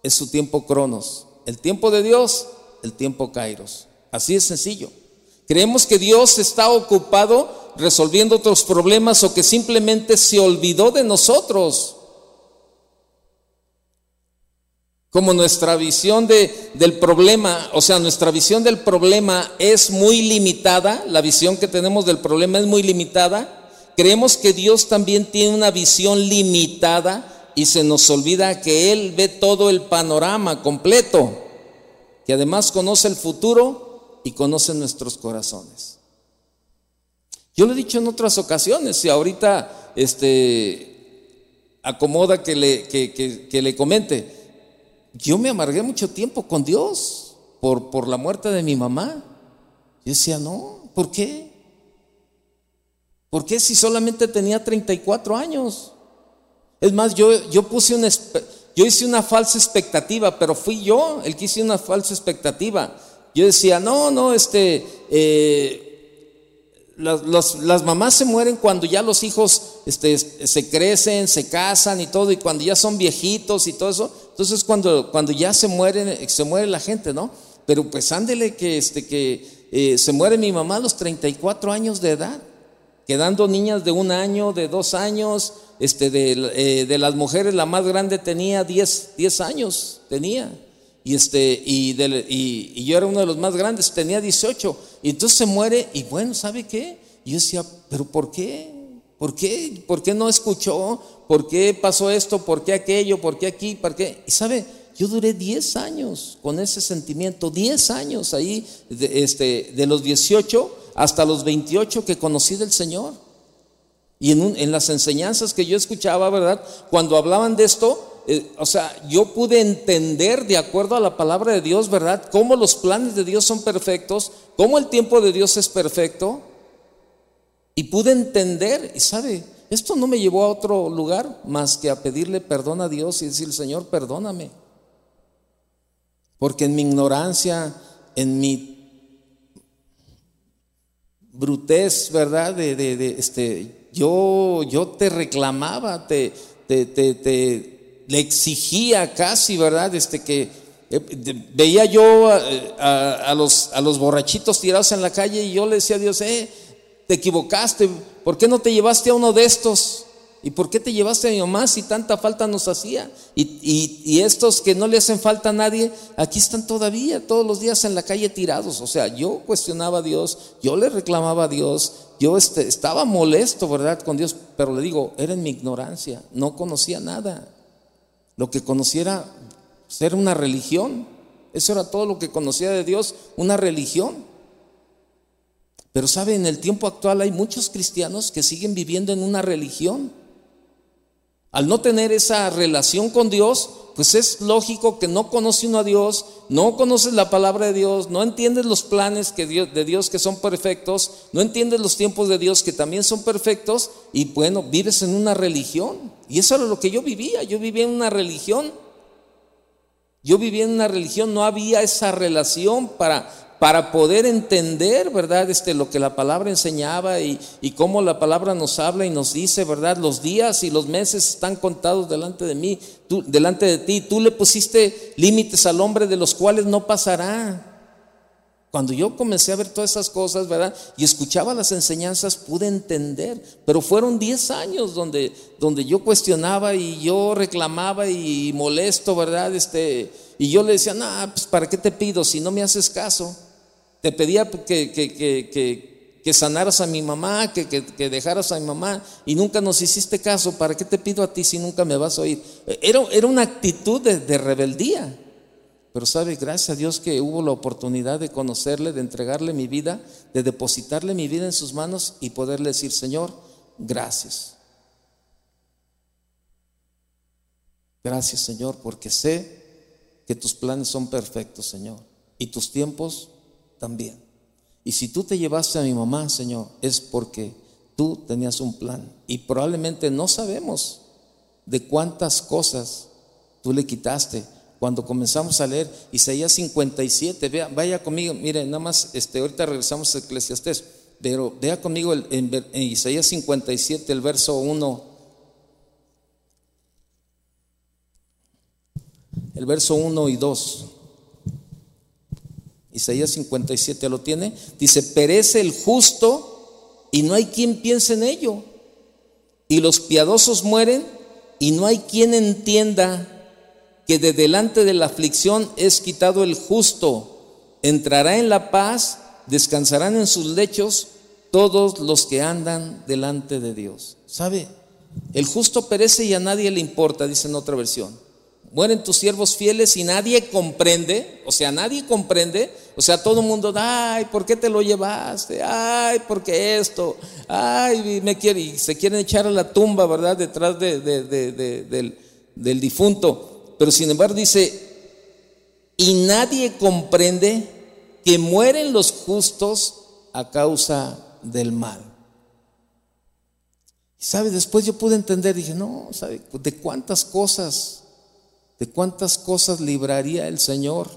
[SPEAKER 1] es su tiempo cronos. El tiempo de Dios, el tiempo kairos. Así es sencillo. Creemos que Dios está ocupado resolviendo otros problemas o que simplemente se olvidó de nosotros. Como nuestra visión de, del problema, o sea, nuestra visión del problema es muy limitada, la visión que tenemos del problema es muy limitada, creemos que Dios también tiene una visión limitada y se nos olvida que Él ve todo el panorama completo, que además conoce el futuro y conoce nuestros corazones. Yo lo he dicho en otras ocasiones y ahorita este, acomoda que le, que, que le comente yo me amargué mucho tiempo con Dios. por, por la muerte de mi mamá. Yo decía, no, ¿por qué? ¿Por qué si solamente tenía 34 años? Es más, yo, yo puse una, yo hice una falsa expectativa, pero fui yo el que hice una falsa expectativa. Yo decía, no, no, este, eh, las, mamás se mueren cuando ya los hijos este, se crecen, se casan y todo, y cuando ya son viejitos y todo eso. Entonces cuando, cuando ya se mueren, se muere la gente, ¿no? Pero pues ándele que, este, que eh, se muere mi mamá a los 34 años de edad, quedando niñas de un año, de dos años, este, de, eh, de las mujeres la más grande tenía 10, 10 años, tenía. Y, este, y, y, yo era uno de los más grandes, tenía 18. Y entonces se muere y bueno, ¿sabe qué? Yo decía, pero ¿por qué? ¿Por qué? ¿Por qué no escuchó? ¿Por qué pasó esto? ¿Por qué aquello? ¿Por qué aquí? ¿Por qué? Y sabe, yo duré 10 años con ese sentimiento, 10 años ahí, de, este, de los 18 hasta los 28 que conocí del Señor. Y en, en las enseñanzas que yo escuchaba, ¿verdad? Cuando hablaban de esto, eh, o sea, yo pude entender de acuerdo a la palabra de Dios, ¿verdad? Cómo los planes de Dios son perfectos, cómo el tiempo de Dios es perfecto. Y pude entender, y sabe, esto no me llevó a otro lugar más que a pedirle perdón a Dios y decir, Señor, perdóname. Porque en mi ignorancia, en mi brutez, ¿verdad? De, de, este, yo, yo te reclamaba, te, te, te, le exigía casi, ¿verdad? Este, que eh, veía yo a, los, a los borrachitos tirados en la calle y yo le decía a Dios, eh, te equivocaste, ¿por qué no te llevaste a uno de estos? ¿Y por qué te llevaste a mi mamá si tanta falta nos hacía? Y, estos que no le hacen falta a nadie, aquí están todavía, todos los días en la calle tirados. O sea, yo cuestionaba a Dios, yo le reclamaba a Dios, yo este, estaba molesto, ¿verdad? Con Dios, pero le digo, era en mi ignorancia, no conocía nada. Lo que conocía era ser una religión. Eso era todo lo que conocía de Dios, una religión. Pero sabe, en el tiempo actual hay muchos cristianos que siguen viviendo en una religión. Al no tener esa relación con Dios, pues es lógico que no conoce uno a Dios, no conoces la palabra de Dios, no entiendes los planes de Dios que son perfectos, no entiendes los tiempos de Dios que también son perfectos y bueno, vives en una religión. Y eso era lo que yo vivía, yo vivía en una religión. Yo vivía en una religión, no había esa relación para para poder entender, ¿verdad? Este, lo que la palabra enseñaba y, y, cómo la palabra nos habla y nos dice, ¿verdad? Los días y los meses están contados delante de mí, delante de ti. Tú le pusiste límites al hombre de los cuales no pasará. Cuando yo comencé a ver todas esas cosas, ¿verdad? Y escuchaba las enseñanzas, pude entender. Pero fueron 10 años donde, donde yo cuestionaba y yo reclamaba y molesto, ¿verdad? Este, y yo le decía, no, pues ¿para qué te pido si no me haces caso? Te pedía que, que, sanaras a mi mamá, que, dejaras a mi mamá y nunca nos hiciste caso. ¿Para qué te pido a ti si nunca me vas a oír? Era, era una actitud de, rebeldía. Pero sabe, gracias a Dios que hubo la oportunidad de conocerle, de entregarle mi vida, de depositarle mi vida en sus manos y poderle decir, Señor, gracias. Gracias, Señor, porque sé que tus planes son perfectos, Señor, y tus tiempos también. Y si tú te llevaste a mi mamá, Señor, es porque tú tenías un plan. Y probablemente no sabemos de cuántas cosas tú le quitaste. Cuando comenzamos a leer Isaías 57, vea, vaya conmigo, mire, nada más, este, ahorita regresamos a Eclesiastés, pero vea conmigo en, en Isaías 57, el verso 1. El verso 1 y 2. Isaías 57 lo tiene. Dice, perece el justo y no hay quien piense en ello. Y los piadosos mueren y no hay quien entienda que de delante de la aflicción es quitado el justo. Entrará en la paz, descansarán en sus lechos todos los que andan delante de Dios. ¿Sabe? El justo perece y a nadie le importa, dice en otra versión mueren tus siervos fieles y nadie comprende, o sea, nadie comprende, o sea, todo el mundo, ay, ¿por qué te lo llevaste? Ay, ¿por qué esto? Ay, me quiere, y se quieren echar a la tumba, ¿verdad? Detrás de, del, del difunto. Pero sin embargo dice, y nadie comprende que mueren los justos a causa del mal. Y sabe, después yo pude entender, dije, no, ¿sabe? ¿De cuántas cosas, de cuántas cosas libraría el Señor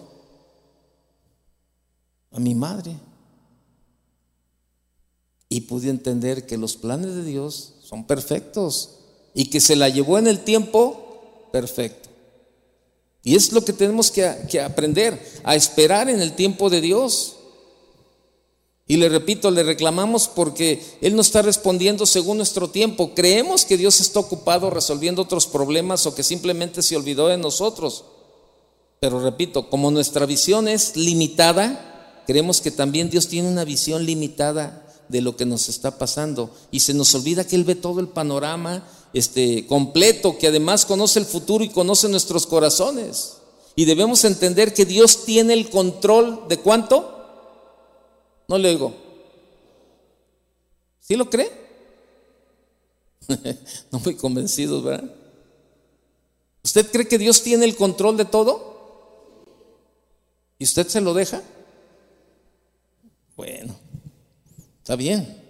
[SPEAKER 1] a mi madre? Y pude entender que los planes de Dios son perfectos y que se la llevó en el tiempo perfecto. Y es lo que tenemos que, que aprender, a esperar en el tiempo de Dios. Y le repito, le reclamamos porque Él no está respondiendo según nuestro tiempo. Creemos que Dios está ocupado resolviendo otros problemas o que simplemente se olvidó de nosotros. Pero repito, como nuestra visión es limitada, creemos que también Dios tiene una visión limitada de lo que nos está pasando. Y se nos olvida que Él ve todo el panorama este, completo, que además conoce el futuro y conoce nuestros corazones. Y debemos entender que Dios tiene el control de cuánto? No le digo. ¿Sí lo cree? no muy convencidos, ¿verdad? ¿Usted cree que Dios tiene el control de todo? ¿Y usted se lo deja? Bueno, está bien.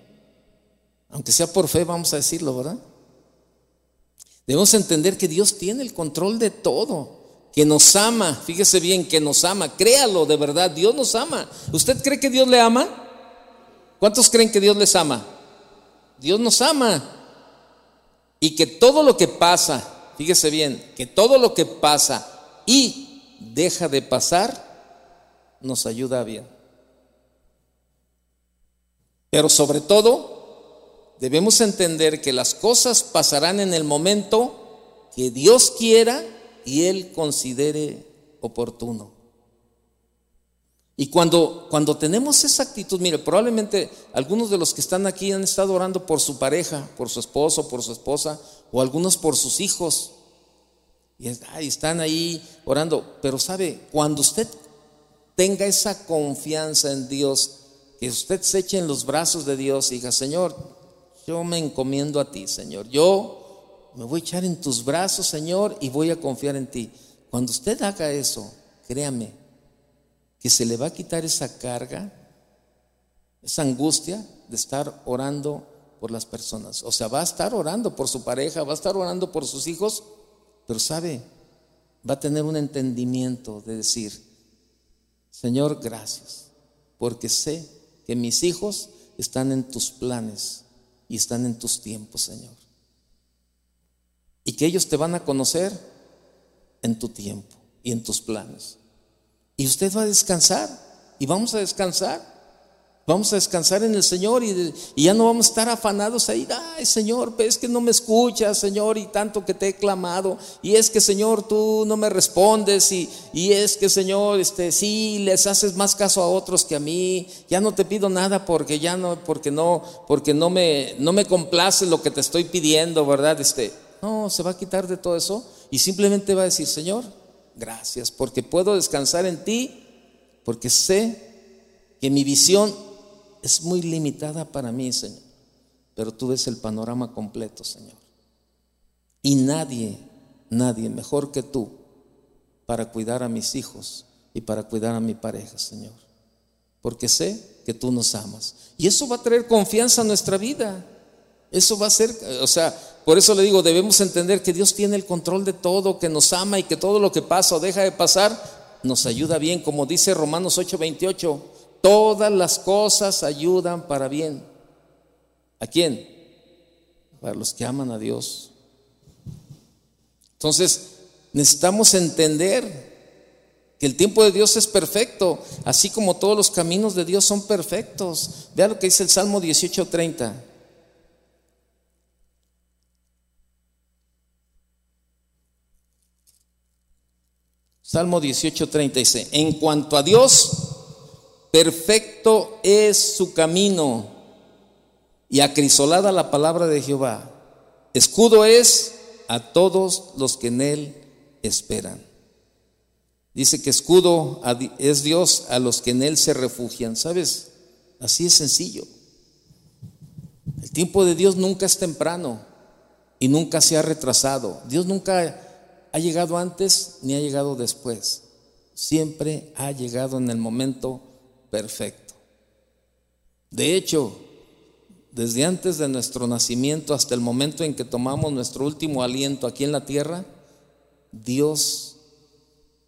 [SPEAKER 1] Aunque sea por fe, vamos a decirlo, ¿verdad? Debemos entender que Dios tiene el control de todo que nos ama, fíjese bien, que nos ama, créalo de verdad, Dios nos ama. ¿Usted cree que Dios le ama? ¿Cuántos creen que Dios les ama? Dios nos ama. Y que todo lo que pasa, fíjese bien, que todo lo que pasa y deja de pasar, nos ayuda bien. Pero sobre todo, debemos entender que las cosas pasarán en el momento que Dios quiera y Él considere oportuno. Y cuando, cuando tenemos esa actitud, mire, probablemente algunos de los que están aquí han estado orando por su pareja, por su esposo, por su esposa, o algunos por sus hijos. Y están ahí orando. Pero sabe, cuando usted tenga esa confianza en Dios, que usted se eche en los brazos de Dios y diga, Señor, yo me encomiendo a ti, Señor. Yo me voy a echar en tus brazos, Señor, y voy a confiar en ti. Cuando usted haga eso, créame, que se le va a quitar esa carga, esa angustia de estar orando por las personas. O sea, va a estar orando por su pareja, va a estar orando por sus hijos, pero sabe, va a tener un entendimiento de decir, Señor, gracias, porque sé que mis hijos están en tus planes y están en tus tiempos, Señor y que ellos te van a conocer en tu tiempo y en tus planes. Y usted va a descansar y vamos a descansar. Vamos a descansar en el Señor y, ya no vamos a estar afanados ahí. Ay, Señor, es que no me escuchas, Señor, y tanto que te he clamado. Y es que, Señor, tú no me respondes. Y, y es que, Señor, este, sí, les haces más caso a otros que a mí. Ya no te pido nada porque ya no, porque no, porque no me, no me complace lo que te estoy pidiendo, ¿verdad? Este, no, se va a quitar de todo eso y simplemente va a decir, Señor, gracias, porque puedo descansar en ti, porque sé que mi visión es muy limitada para mí, Señor. Pero tú ves el panorama completo, Señor. Y nadie, nadie mejor que tú para cuidar a mis hijos y para cuidar a mi pareja, Señor. Porque sé que tú nos amas. Y eso va a traer confianza a nuestra vida. Eso va a ser, o sea, por eso le digo, debemos entender que Dios tiene el control de todo, que nos ama y que todo lo que pasa o deja de pasar nos ayuda bien, como dice Romanos 8:28, todas las cosas ayudan para bien. ¿A quién? Para los que aman a Dios. Entonces, necesitamos entender que el tiempo de Dios es perfecto, así como todos los caminos de Dios son perfectos. Vea lo que dice el Salmo 18:30. Salmo 18:36. En cuanto a Dios, perfecto es su camino y acrisolada la palabra de Jehová. Escudo es a todos los que en él esperan. Dice que escudo es Dios a los que en él se refugian. ¿Sabes? Así es sencillo. El tiempo de Dios nunca es temprano y nunca se ha retrasado. Dios nunca ha llegado antes ni ha llegado después. siempre ha llegado en el momento perfecto. De hecho, desde antes de nuestro nacimiento hasta el momento en que tomamos nuestro último aliento aquí en la tierra, Dios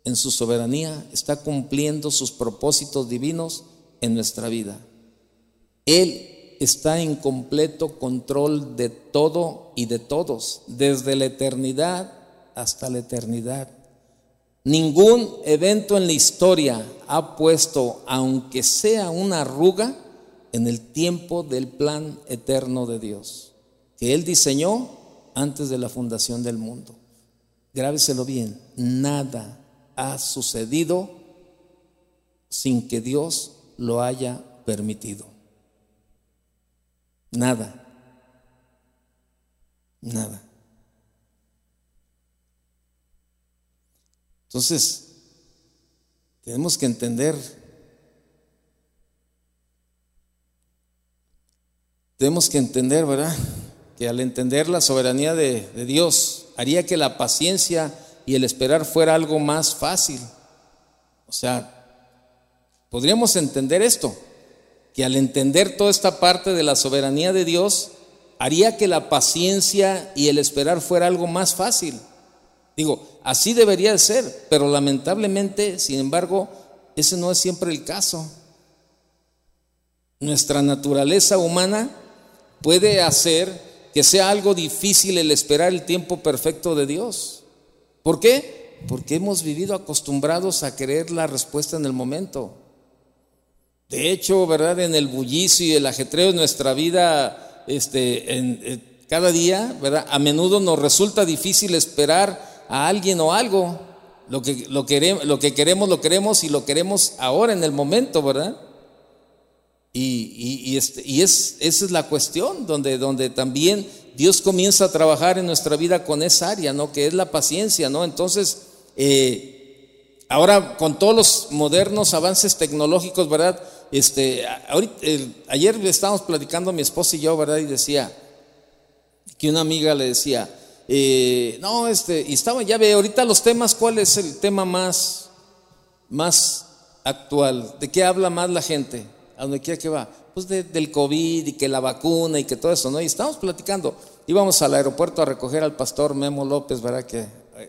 [SPEAKER 1] en su soberanía está cumpliendo sus propósitos divinos en nuestra vida. Él está en completo control de todo y de todos, desde la eternidad hasta la eternidad. Ningún evento en la historia ha puesto, aunque sea una arruga, en el tiempo del plan eterno de Dios, que Él diseñó antes de la fundación del mundo. Grábeselo bien, nada ha sucedido sin que Dios lo haya permitido. Nada. Nada. Entonces, tenemos que entender, tenemos que entender, ¿verdad? Que al entender la soberanía de, de Dios, haría que la paciencia y el esperar fuera algo más fácil. O sea, podríamos entender esto, que al entender toda esta parte de la soberanía de Dios, haría que la paciencia y el esperar fuera algo más fácil. Digo, así debería de ser, pero lamentablemente, sin embargo, ese no es siempre el caso. Nuestra naturaleza humana puede hacer que sea algo difícil el esperar el tiempo perfecto de Dios. ¿Por qué? Porque hemos vivido acostumbrados a querer la respuesta en el momento. De hecho, ¿verdad? En el bullicio y el ajetreo de nuestra vida, este, en, eh, cada día, ¿verdad? A menudo nos resulta difícil esperar a alguien o algo. Lo que, lo, queremos, lo que queremos, lo queremos y lo queremos ahora en el momento, ¿verdad? Y, este, y es, esa es la cuestión, donde, donde también Dios comienza a trabajar en nuestra vida con esa área, ¿no? Que es la paciencia, ¿no? Entonces, eh, ahora con todos los modernos avances tecnológicos, ¿verdad? Este, ahorita, ayer estábamos platicando mi esposa y yo, ¿verdad? Y decía que una amiga le decía, eh, no, este, y estaba, ya ve, ahorita los temas, ¿cuál es el tema más, más actual? ¿De qué habla más la gente? ¿A dónde quiera que va? Pues del COVID y que la vacuna y que todo eso, ¿no? Y estamos platicando. Íbamos al aeropuerto a recoger al pastor Memo López, ¿verdad? Que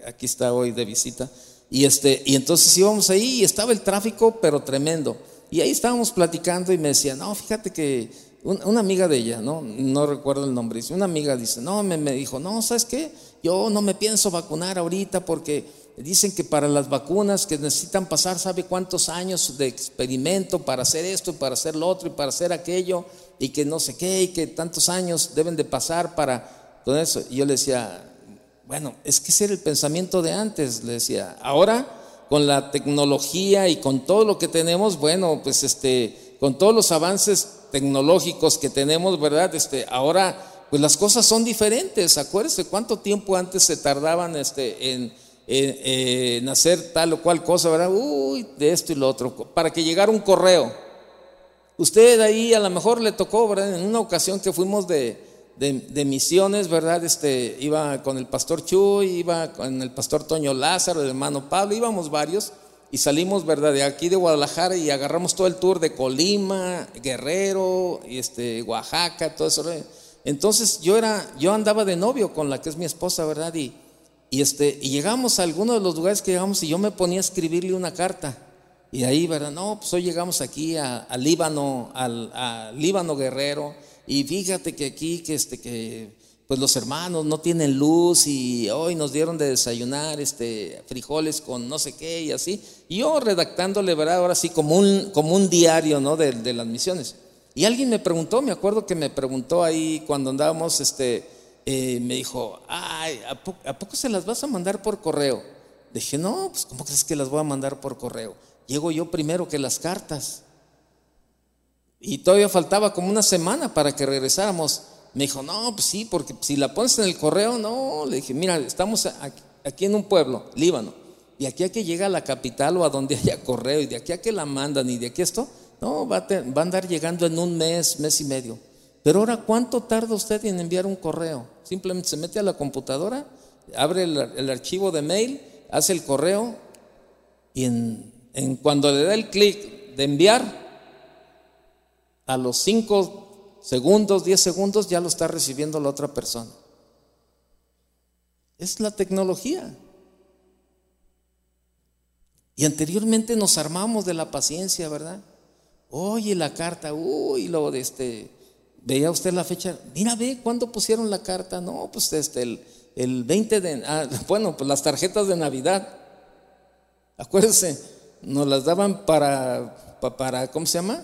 [SPEAKER 1] aquí está hoy de visita. Y, este, y entonces íbamos ahí y estaba el tráfico, pero tremendo. Y ahí estábamos platicando y me decía, no, fíjate que una amiga de ella, ¿no? No recuerdo el nombre. Una amiga dice, no, me, me dijo, no, ¿sabes qué? Yo no me pienso vacunar ahorita porque dicen que para las vacunas que necesitan pasar, ¿sabe cuántos años de experimento para hacer esto, y para hacer lo otro, y para hacer aquello, y que no sé qué, y que tantos años deben de pasar para todo eso? Y yo le decía, bueno, es que ese era el pensamiento de antes, le decía. Ahora, con la tecnología y con todo lo que tenemos, bueno, pues este, con todos los avances tecnológicos que tenemos, ¿verdad? Este, ahora, pues las cosas son diferentes. Acuérdese cuánto tiempo antes se tardaban este, en, hacer tal o cual cosa, ¿verdad? Uy, de esto y lo otro, para que llegara un correo. Usted ahí a lo mejor le tocó, ¿verdad? En una ocasión que fuimos de, de, misiones, ¿verdad? Este, iba con el pastor Chuy, iba con el pastor Toño Lázaro, el hermano Pablo, íbamos varios y salimos, ¿verdad? De aquí de Guadalajara y agarramos todo el tour de Colima, Guerrero, este, Oaxaca, todo eso. Entonces yo era, yo andaba de novio con la que es mi esposa, ¿verdad? Y, y este, y llegamos a alguno de los lugares que llegamos y yo me ponía a escribirle una carta. Y ahí, ¿verdad? No, pues hoy llegamos aquí a, Líbano, al a Líbano Guerrero, y fíjate que aquí, que este, que pues los hermanos no tienen luz y hoy nos dieron de desayunar este, frijoles con no sé qué y así. Y yo redactándole, ¿verdad? Ahora sí, como un, como un diario, ¿no? De, las misiones. Y alguien me preguntó, me acuerdo que me preguntó ahí cuando andábamos, este, eh, me dijo, ay, ¿a, ¿a, poco se las vas a mandar por correo? Dije, no, pues ¿cómo crees que las voy a mandar por correo? Llego yo primero que las cartas. Y todavía faltaba como una semana para que regresáramos. Me dijo, no, pues sí, porque si la pones en el correo, no. Le dije, mira, estamos aquí en un pueblo, Líbano, y aquí a que llega a la capital o a donde haya correo, y de aquí a que la mandan, y de aquí a esto, no, va a, a andar llegando en un mes, mes y medio. Pero ahora, ¿cuánto tarda usted en enviar un correo? Simplemente se mete a la computadora, abre el, archivo de mail, hace el correo, y en cuando le da el clic de enviar, a los 5 segundos, 10 segundos ya lo está recibiendo la otra persona. Es la tecnología. Y anteriormente nos armamos de la paciencia, ¿verdad? Oye, la carta, uy, lo de este, veía usted la fecha, mira, ve, ¿cuándo pusieron la carta? No, pues este, el, el 20 de, ah, bueno, pues las tarjetas de Navidad, acuérdense, nos las daban para, para, ¿cómo se llama?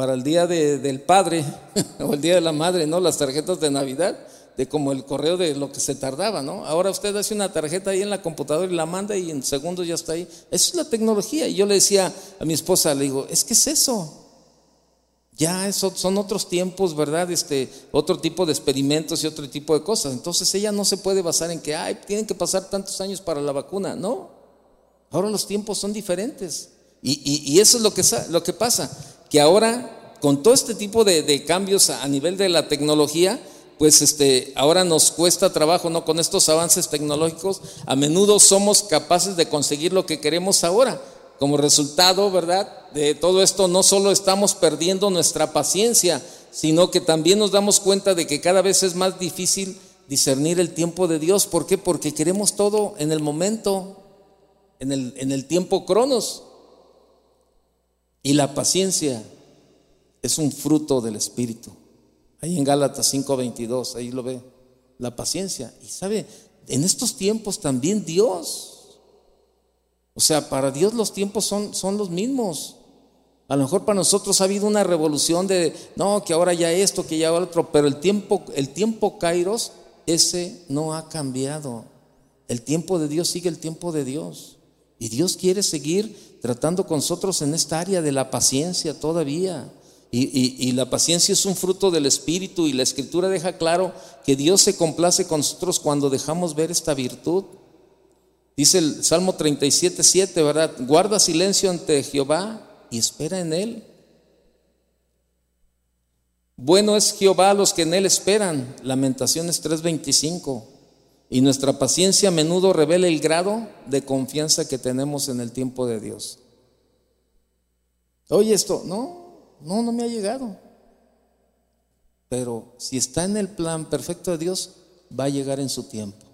[SPEAKER 1] Para el día del padre o el día de la madre, ¿no? Las tarjetas de Navidad de como el correo de lo que se tardaba, ¿no? Ahora usted hace una tarjeta ahí en la computadora y la manda y en segundos ya está ahí. Eso es la tecnología. Y yo le decía a mi esposa, le digo, es que es eso. Ya son otros tiempos, ¿verdad? Este, otro tipo de experimentos y otro tipo de cosas. Entonces ella no se puede basar en que, ay, tienen que pasar tantos años para la vacuna. No. Ahora los tiempos son diferentes. Y, eso es lo que pasa, que ahora con todo este tipo de, cambios a nivel de la tecnología, pues este, ahora nos cuesta trabajo, ¿no? Con estos avances tecnológicos, a menudo somos capaces de conseguir lo que queremos ahora. Como resultado, ¿verdad? De todo esto, no solo estamos perdiendo nuestra paciencia, sino que también nos damos cuenta de que cada vez es más difícil discernir el tiempo de Dios. ¿Por qué? Porque queremos todo en el momento, en el, en el tiempo cronos. Y la paciencia es un fruto del Espíritu. Ahí en Gálatas 5:22, ahí lo ve, la paciencia. Y sabe, en estos tiempos también Dios, o sea, para Dios los tiempos son, son los mismos. A lo mejor para nosotros ha habido una revolución de, no, que ahora ya esto, que ya otro, pero el tiempo, el tiempo Kairos, ese no ha cambiado. El tiempo de Dios sigue el tiempo de Dios. Y Dios quiere seguir tratando con nosotros en esta área de la paciencia todavía. Y, la paciencia es un fruto del Espíritu y la Escritura deja claro que Dios se complace con nosotros cuando dejamos ver esta virtud. Dice el Salmo 37, 7, ¿verdad? Guarda silencio ante Jehová y espera en Él. Bueno es Jehová a los que en Él esperan. Lamentaciones 3:25. Y nuestra paciencia a menudo revela el grado de confianza que tenemos en el tiempo de Dios. Oye esto, no, no, no me ha llegado. Pero si está en el plan perfecto de Dios, va a llegar en su tiempo.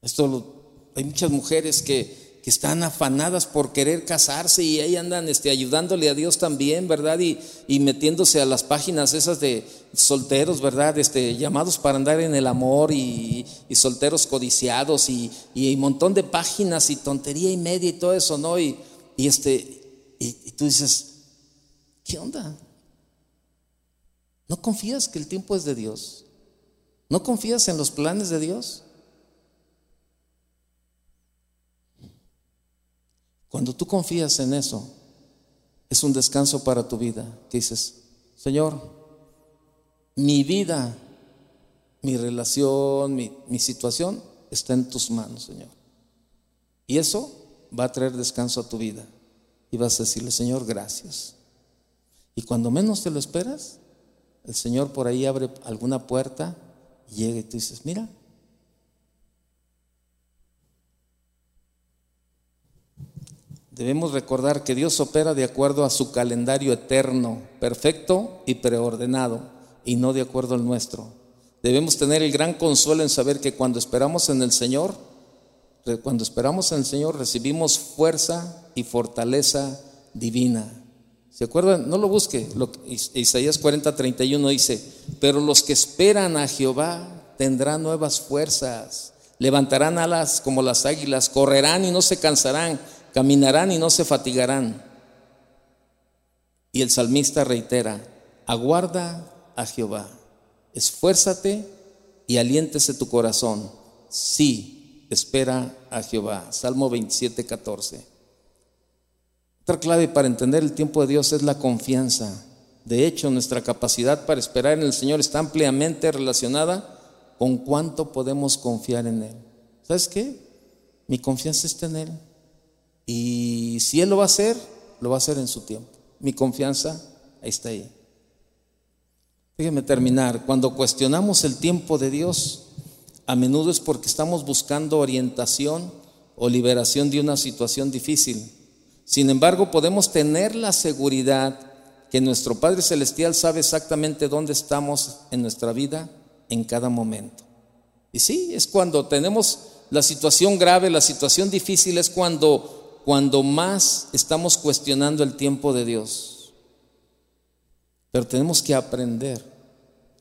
[SPEAKER 1] Esto hay muchas mujeres que, están afanadas por querer casarse y ahí andan este, ayudándole a Dios también, ¿verdad? Y, metiéndose a las páginas esas de solteros, ¿verdad? Este, llamados para andar en el amor y, solteros codiciados y, un montón de páginas y tontería y media y todo eso, ¿no? Y, y este, y, tú dices, ¿qué onda? ¿No confías que el tiempo es de Dios? ¿No confías en los planes de Dios? Cuando tú confías en eso, es un descanso para tu vida. Dices, Señor, mi vida, mi relación, mi, mi, situación está en tus manos, Señor. Y eso va a traer descanso a tu vida y vas a decirle, Señor, gracias. Y cuando menos te lo esperas, el Señor por ahí abre alguna puerta y llega y tú dices, mira. Debemos recordar que Dios opera de acuerdo a su calendario eterno, perfecto y preordenado, y no de acuerdo al nuestro. Debemos tener el gran consuelo en saber que cuando esperamos en el Señor, cuando esperamos en el Señor recibimos fuerza y fortaleza divina. ¿Se acuerdan? No lo busque. Isaías 40, 31 dice, pero los que esperan a Jehová tendrán nuevas fuerzas, levantarán alas como las águilas, correrán y no se cansarán, caminarán y no se fatigarán. Y el salmista reitera, aguarda a Jehová, esfuérzate y aliéntese tu corazón. Sí, espera a Jehová. Salmo 27, 14. Otra clave para entender el tiempo de Dios es la confianza. De hecho, nuestra capacidad para esperar en el Señor está ampliamente relacionada con cuánto podemos confiar en Él. ¿Sabes qué? Mi confianza está en Él. Y si Él lo va a hacer, lo va a hacer en su tiempo. Mi confianza ahí está ahí. Déjeme terminar. Cuando cuestionamos el tiempo de Dios, a menudo es porque estamos buscando orientación o liberación de una situación difícil. Sin embargo, podemos tener la seguridad que nuestro Padre Celestial sabe exactamente dónde estamos en nuestra vida en cada momento. Y sí, es cuando tenemos la situación grave, la situación difícil, es cuando, cuando más estamos cuestionando el tiempo de Dios. Pero tenemos que aprender,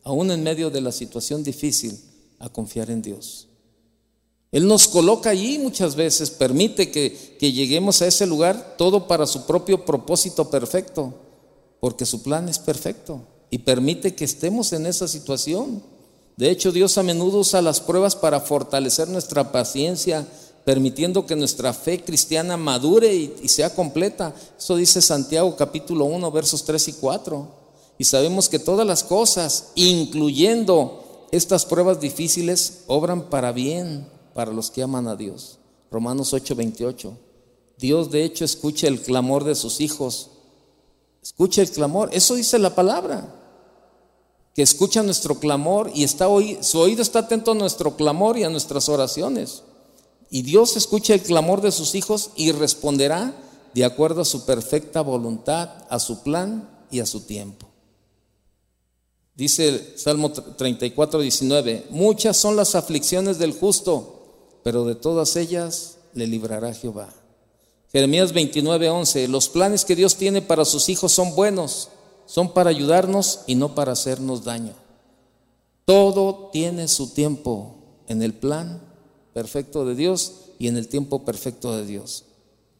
[SPEAKER 1] aún en medio de la situación difícil, a confiar en Dios. Él nos coloca allí muchas veces, permite que, que, lleguemos a ese lugar, todo para su propio propósito perfecto, porque su plan es perfecto y permite que estemos en esa situación. De hecho, Dios a menudo usa las pruebas para fortalecer nuestra paciencia, permitiendo que nuestra fe cristiana madure y, sea completa. Eso dice Santiago capítulo 1, versos 3 y 4. Y sabemos que todas las cosas, incluyendo estas pruebas difíciles, obran para bien para los que aman a Dios. Romanos 8:28. Dios de hecho escucha el clamor de sus hijos. Escucha el clamor. Eso dice la palabra. Que escucha nuestro clamor y está su oído está atento a nuestro clamor y a nuestras oraciones. Y Dios escucha el clamor de sus hijos y responderá de acuerdo a su perfecta voluntad, a su plan y a su tiempo. Dice el Salmo 34, 19, muchas son las aflicciones del justo pero de todas ellas le librará Jehová. Jeremías 29, 11, los planes que Dios tiene para sus hijos son buenos, son para ayudarnos y no para hacernos daño. Todo tiene su tiempo en el plan perfecto de Dios y en el tiempo perfecto de Dios.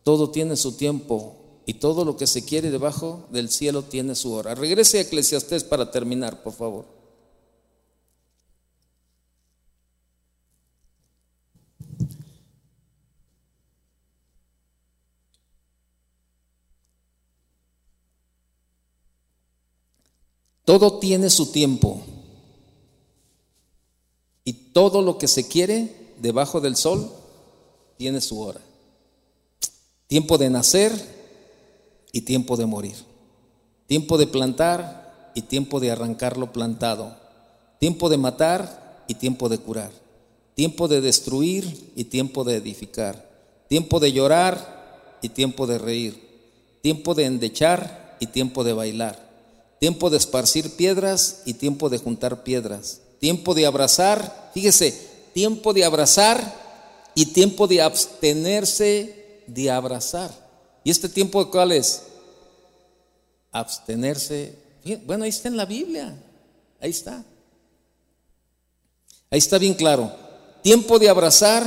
[SPEAKER 1] Todo tiene su tiempo y todo lo que se quiere debajo del cielo tiene su hora. Regrese a Eclesiastés para terminar, por favor. Todo tiene su tiempo. Y todo lo que se quiere debajo del sol tiene su hora. Tiempo de nacer y tiempo de morir. Tiempo de plantar y tiempo de arrancar lo plantado. Tiempo de matar y tiempo de curar. Tiempo de destruir y tiempo de edificar. Tiempo de llorar y tiempo de reír. Tiempo de endechar y tiempo de bailar tiempo de esparcir piedras y tiempo de juntar piedras, tiempo de abrazar, fíjese, tiempo de abrazar y tiempo de abstenerse de abrazar. ¿Y este tiempo cuál es? Abstenerse. Bueno, ahí está en la Biblia, ahí está. Ahí está bien claro. Tiempo de abrazar.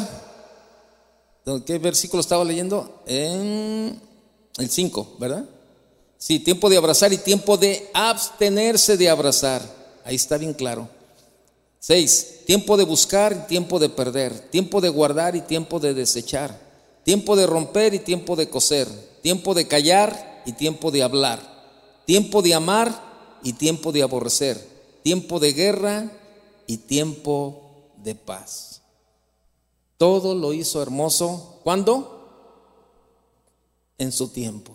[SPEAKER 1] ¿Qué versículo estaba leyendo? En el 5, ¿verdad? Sí, tiempo de abrazar y tiempo de abstenerse de abrazar. Ahí está bien claro. Seis, tiempo de buscar y tiempo de perder. Tiempo de guardar y tiempo de desechar. Tiempo de romper y tiempo de coser. Tiempo de callar y tiempo de hablar. Tiempo de amar y tiempo de aborrecer. Tiempo de guerra y tiempo de paz. Todo lo hizo hermoso. ¿Cuándo? En su tiempo.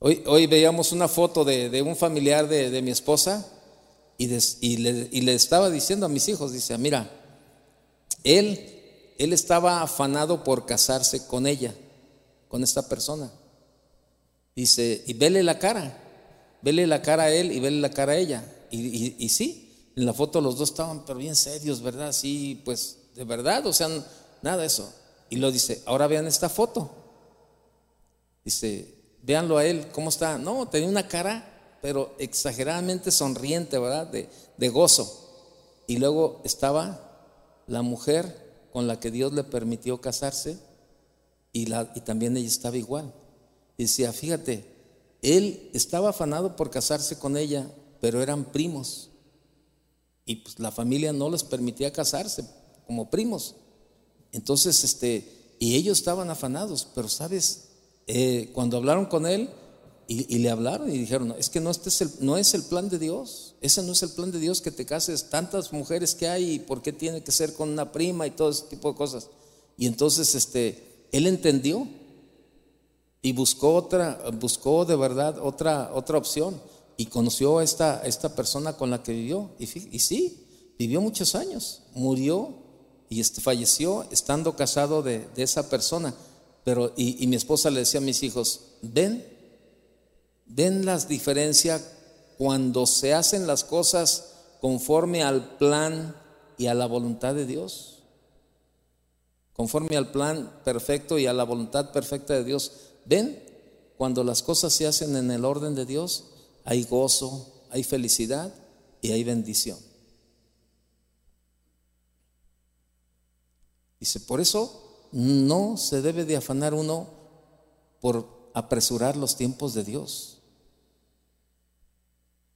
[SPEAKER 1] Hoy, veíamos una foto de, un familiar de, mi esposa y, le, estaba diciendo a mis hijos, dice, mira, él, él estaba afanado por casarse con ella, con esta persona. Dice, y vele la cara, vele la cara a él y vele la cara a ella. Y, sí, en la foto los dos estaban pero bien serios, ¿verdad? Sí, pues de verdad, o sea, nada de eso. Y lo dice, ahora vean esta foto. Dice, Véanlo a él, ¿cómo está? No, tenía una cara, pero exageradamente sonriente, ¿verdad? De, gozo. Y luego estaba la mujer con la que Dios le permitió casarse y también ella estaba igual. Y decía, fíjate, él estaba afanado por casarse con ella, pero eran primos. Y pues la familia no les permitía casarse como primos. Entonces, este, y ellos estaban afanados, pero sabes, eh, cuando hablaron con él y, le hablaron y dijeron, es que no, este es el, no es el plan de Dios, ese no es el plan de Dios que te cases, tantas mujeres que hay y por qué tiene que ser con una prima y todo ese tipo de cosas. Y entonces este, él entendió y buscó otra, buscó de verdad otra, otra opción y conoció a esta, esta persona con la que vivió. Y, sí, vivió muchos años, murió y este, falleció estando casado de, esa persona. Pero, y, mi esposa le decía a mis hijos, ven, ven las diferencias cuando se hacen las cosas conforme al plan y a la voluntad de Dios. Conforme al plan perfecto y a la voluntad perfecta de Dios. Ven, cuando las cosas se hacen en el orden de Dios, hay gozo, hay felicidad y hay bendición. Dice, por eso no se debe de afanar uno por apresurar los tiempos de Dios.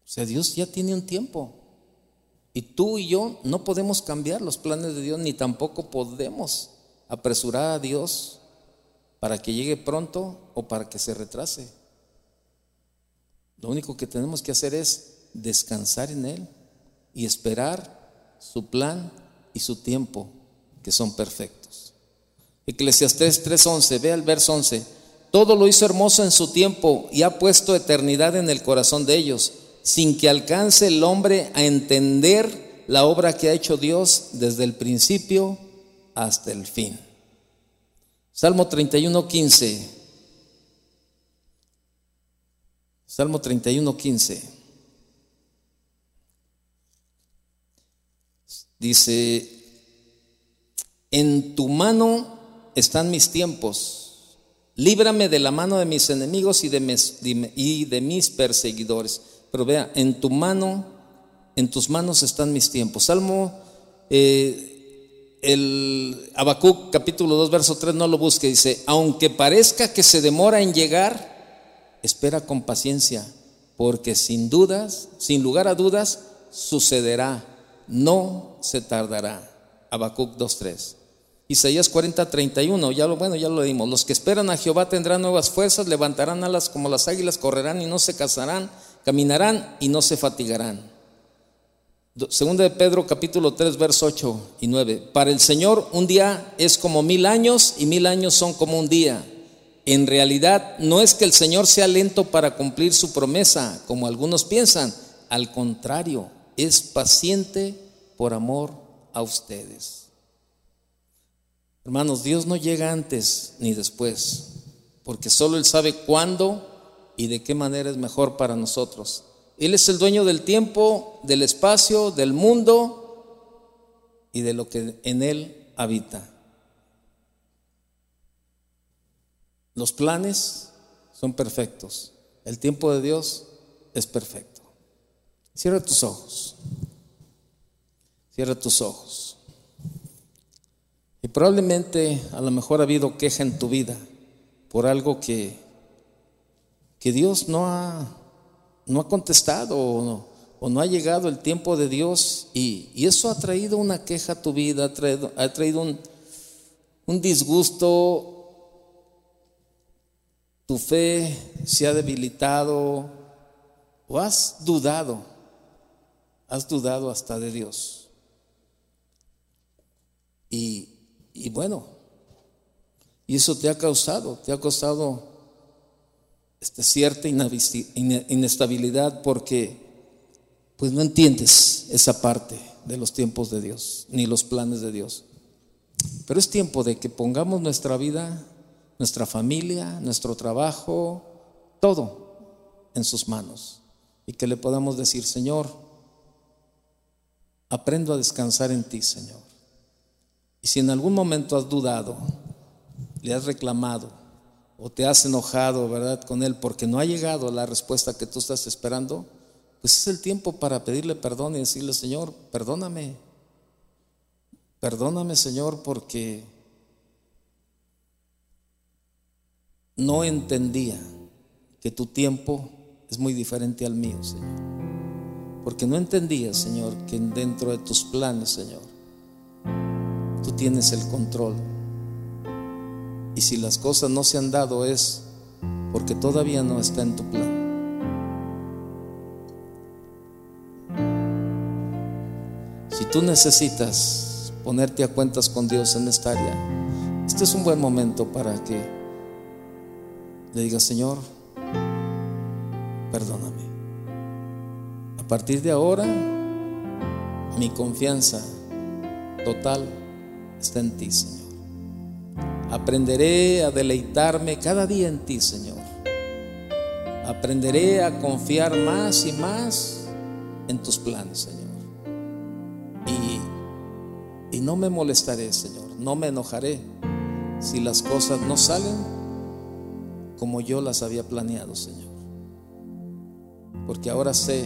[SPEAKER 1] O sea, Dios ya tiene un tiempo. Y tú y yo no podemos cambiar los planes de Dios, ni tampoco podemos apresurar a Dios para que llegue pronto o para que se retrase. Lo único que tenemos que hacer es descansar en Él y esperar su plan y su tiempo, que son perfectos. Eclesiastés 3:11, ve al verso 11. Todo lo hizo hermoso en su tiempo y ha puesto eternidad en el corazón de ellos, sin que alcance el hombre a entender la obra que ha hecho Dios desde el principio hasta el fin. Salmo 31:15. Salmo 31, 15. Dice, en tu mano están mis tiempos, líbrame de la mano de mis enemigos y de mis, y de mis perseguidores. Pero vea, en tu mano, en tus manos están mis tiempos. Salmo, eh, el Habacuc capítulo 2, verso 3, no lo busque, dice, aunque parezca que se demora en llegar, espera con paciencia, porque sin dudas, sin lugar a dudas, sucederá, no se tardará. Habacuc 2.3. Isaías 40.31, ya lo bueno, ya lo dimos. Los que esperan a Jehová tendrán nuevas fuerzas, levantarán alas como las águilas, correrán y no se cansarán, caminarán y no se fatigarán. Segunda de Pedro capítulo 3 verso 8 y 9. Para el Señor un día es como mil años y mil años son como un día. En realidad no es que el Señor sea lento para cumplir su promesa, como algunos piensan. Al contrario, es paciente por amor a ustedes. Hermanos, Dios no llega antes ni después, porque solo Él sabe cuándo y de qué manera es mejor para nosotros. Él es el dueño del tiempo, del espacio, del mundo y de lo que en Él habita. Los planes son perfectos. El tiempo de Dios es perfecto. Cierra tus ojos. Cierra tus ojos. Y probablemente a lo mejor ha habido queja en tu vida por algo que, que Dios no ha, no ha contestado o no, ha llegado el tiempo de Dios y, eso ha traído una queja a tu vida, ha traído, ha traído un, un disgusto tu fe se ha debilitado o has dudado, has dudado hasta de Dios. Y, y bueno, y eso te ha causado, te ha causado este, cierta inestabilidad porque pues no entiendes esa parte de los tiempos de Dios, ni los planes de Dios. Pero es tiempo de que pongamos nuestra vida nuestra familia, nuestro trabajo, todo en sus manos. Y que le podamos decir, Señor, aprendo a descansar en ti, Señor. Y si en algún momento has dudado, le has reclamado o te has enojado, ¿verdad?, con él porque no ha llegado la respuesta que tú estás esperando, pues es el tiempo para pedirle perdón y decirle, Señor, perdóname. Perdóname, Señor, porque no entendía que tu tiempo es muy diferente al mío, Señor. Porque no entendía, Señor, que dentro de tus planes, Señor, tú tienes el control. Y si las cosas no se han dado es porque todavía no está en tu plan. Si tú necesitas ponerte a cuentas con Dios en esta área, este es un buen momento para que le diga, Señor, perdóname. A partir de ahora, mi confianza total está en ti, Señor. Aprenderé a deleitarme cada día en ti, Señor. Aprenderé a confiar más y más en tus planes, Señor. Y, y no me molestaré, Señor. No me enojaré si las cosas no salen como yo las había planeado, Señor. Porque ahora sé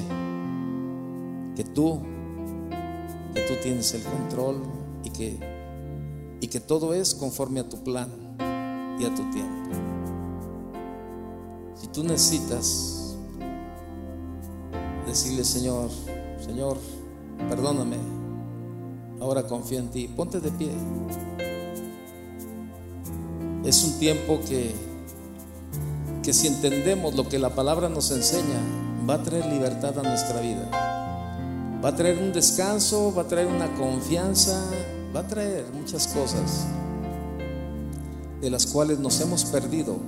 [SPEAKER 1] que tú, que tú tienes el control y que, y que todo es conforme a tu plan y a tu tiempo. Si tú necesitas decirle, Señor, Señor, perdóname, ahora confío en ti, ponte de pie. Es un tiempo que, que si entendemos lo que la palabra nos enseña, va a traer libertad a nuestra vida. Va a traer un descanso, va a traer una confianza, va a traer muchas cosas de las cuales nos hemos perdido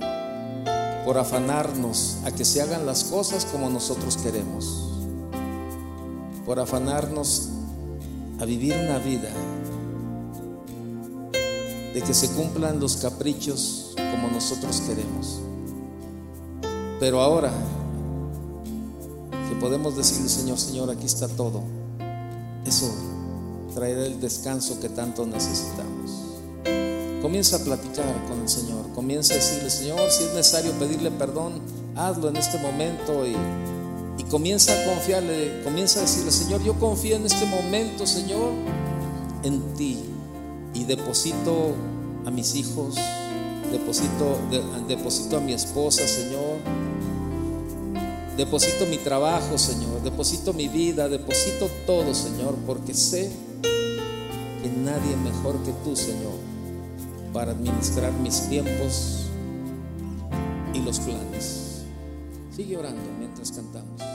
[SPEAKER 1] por afanarnos a que se hagan las cosas como nosotros queremos, por afanarnos a vivir una vida de que se cumplan los caprichos como nosotros queremos. Pero ahora que podemos decirle, Señor, Señor, aquí está todo, eso traerá el descanso que tanto necesitamos. Comienza a platicar con el Señor, comienza a decirle, Señor, si es necesario pedirle perdón, hazlo en este momento y, y comienza a confiarle, comienza a decirle, Señor, yo confío en este momento, Señor, en ti y deposito a mis hijos, deposito, deposito a mi esposa, Señor, deposito mi trabajo, Señor, deposito mi vida, deposito todo, Señor, porque sé nadie mejor que tú, Señor, para administrar mis tiempos y los planes. Sigue orando mientras cantamos.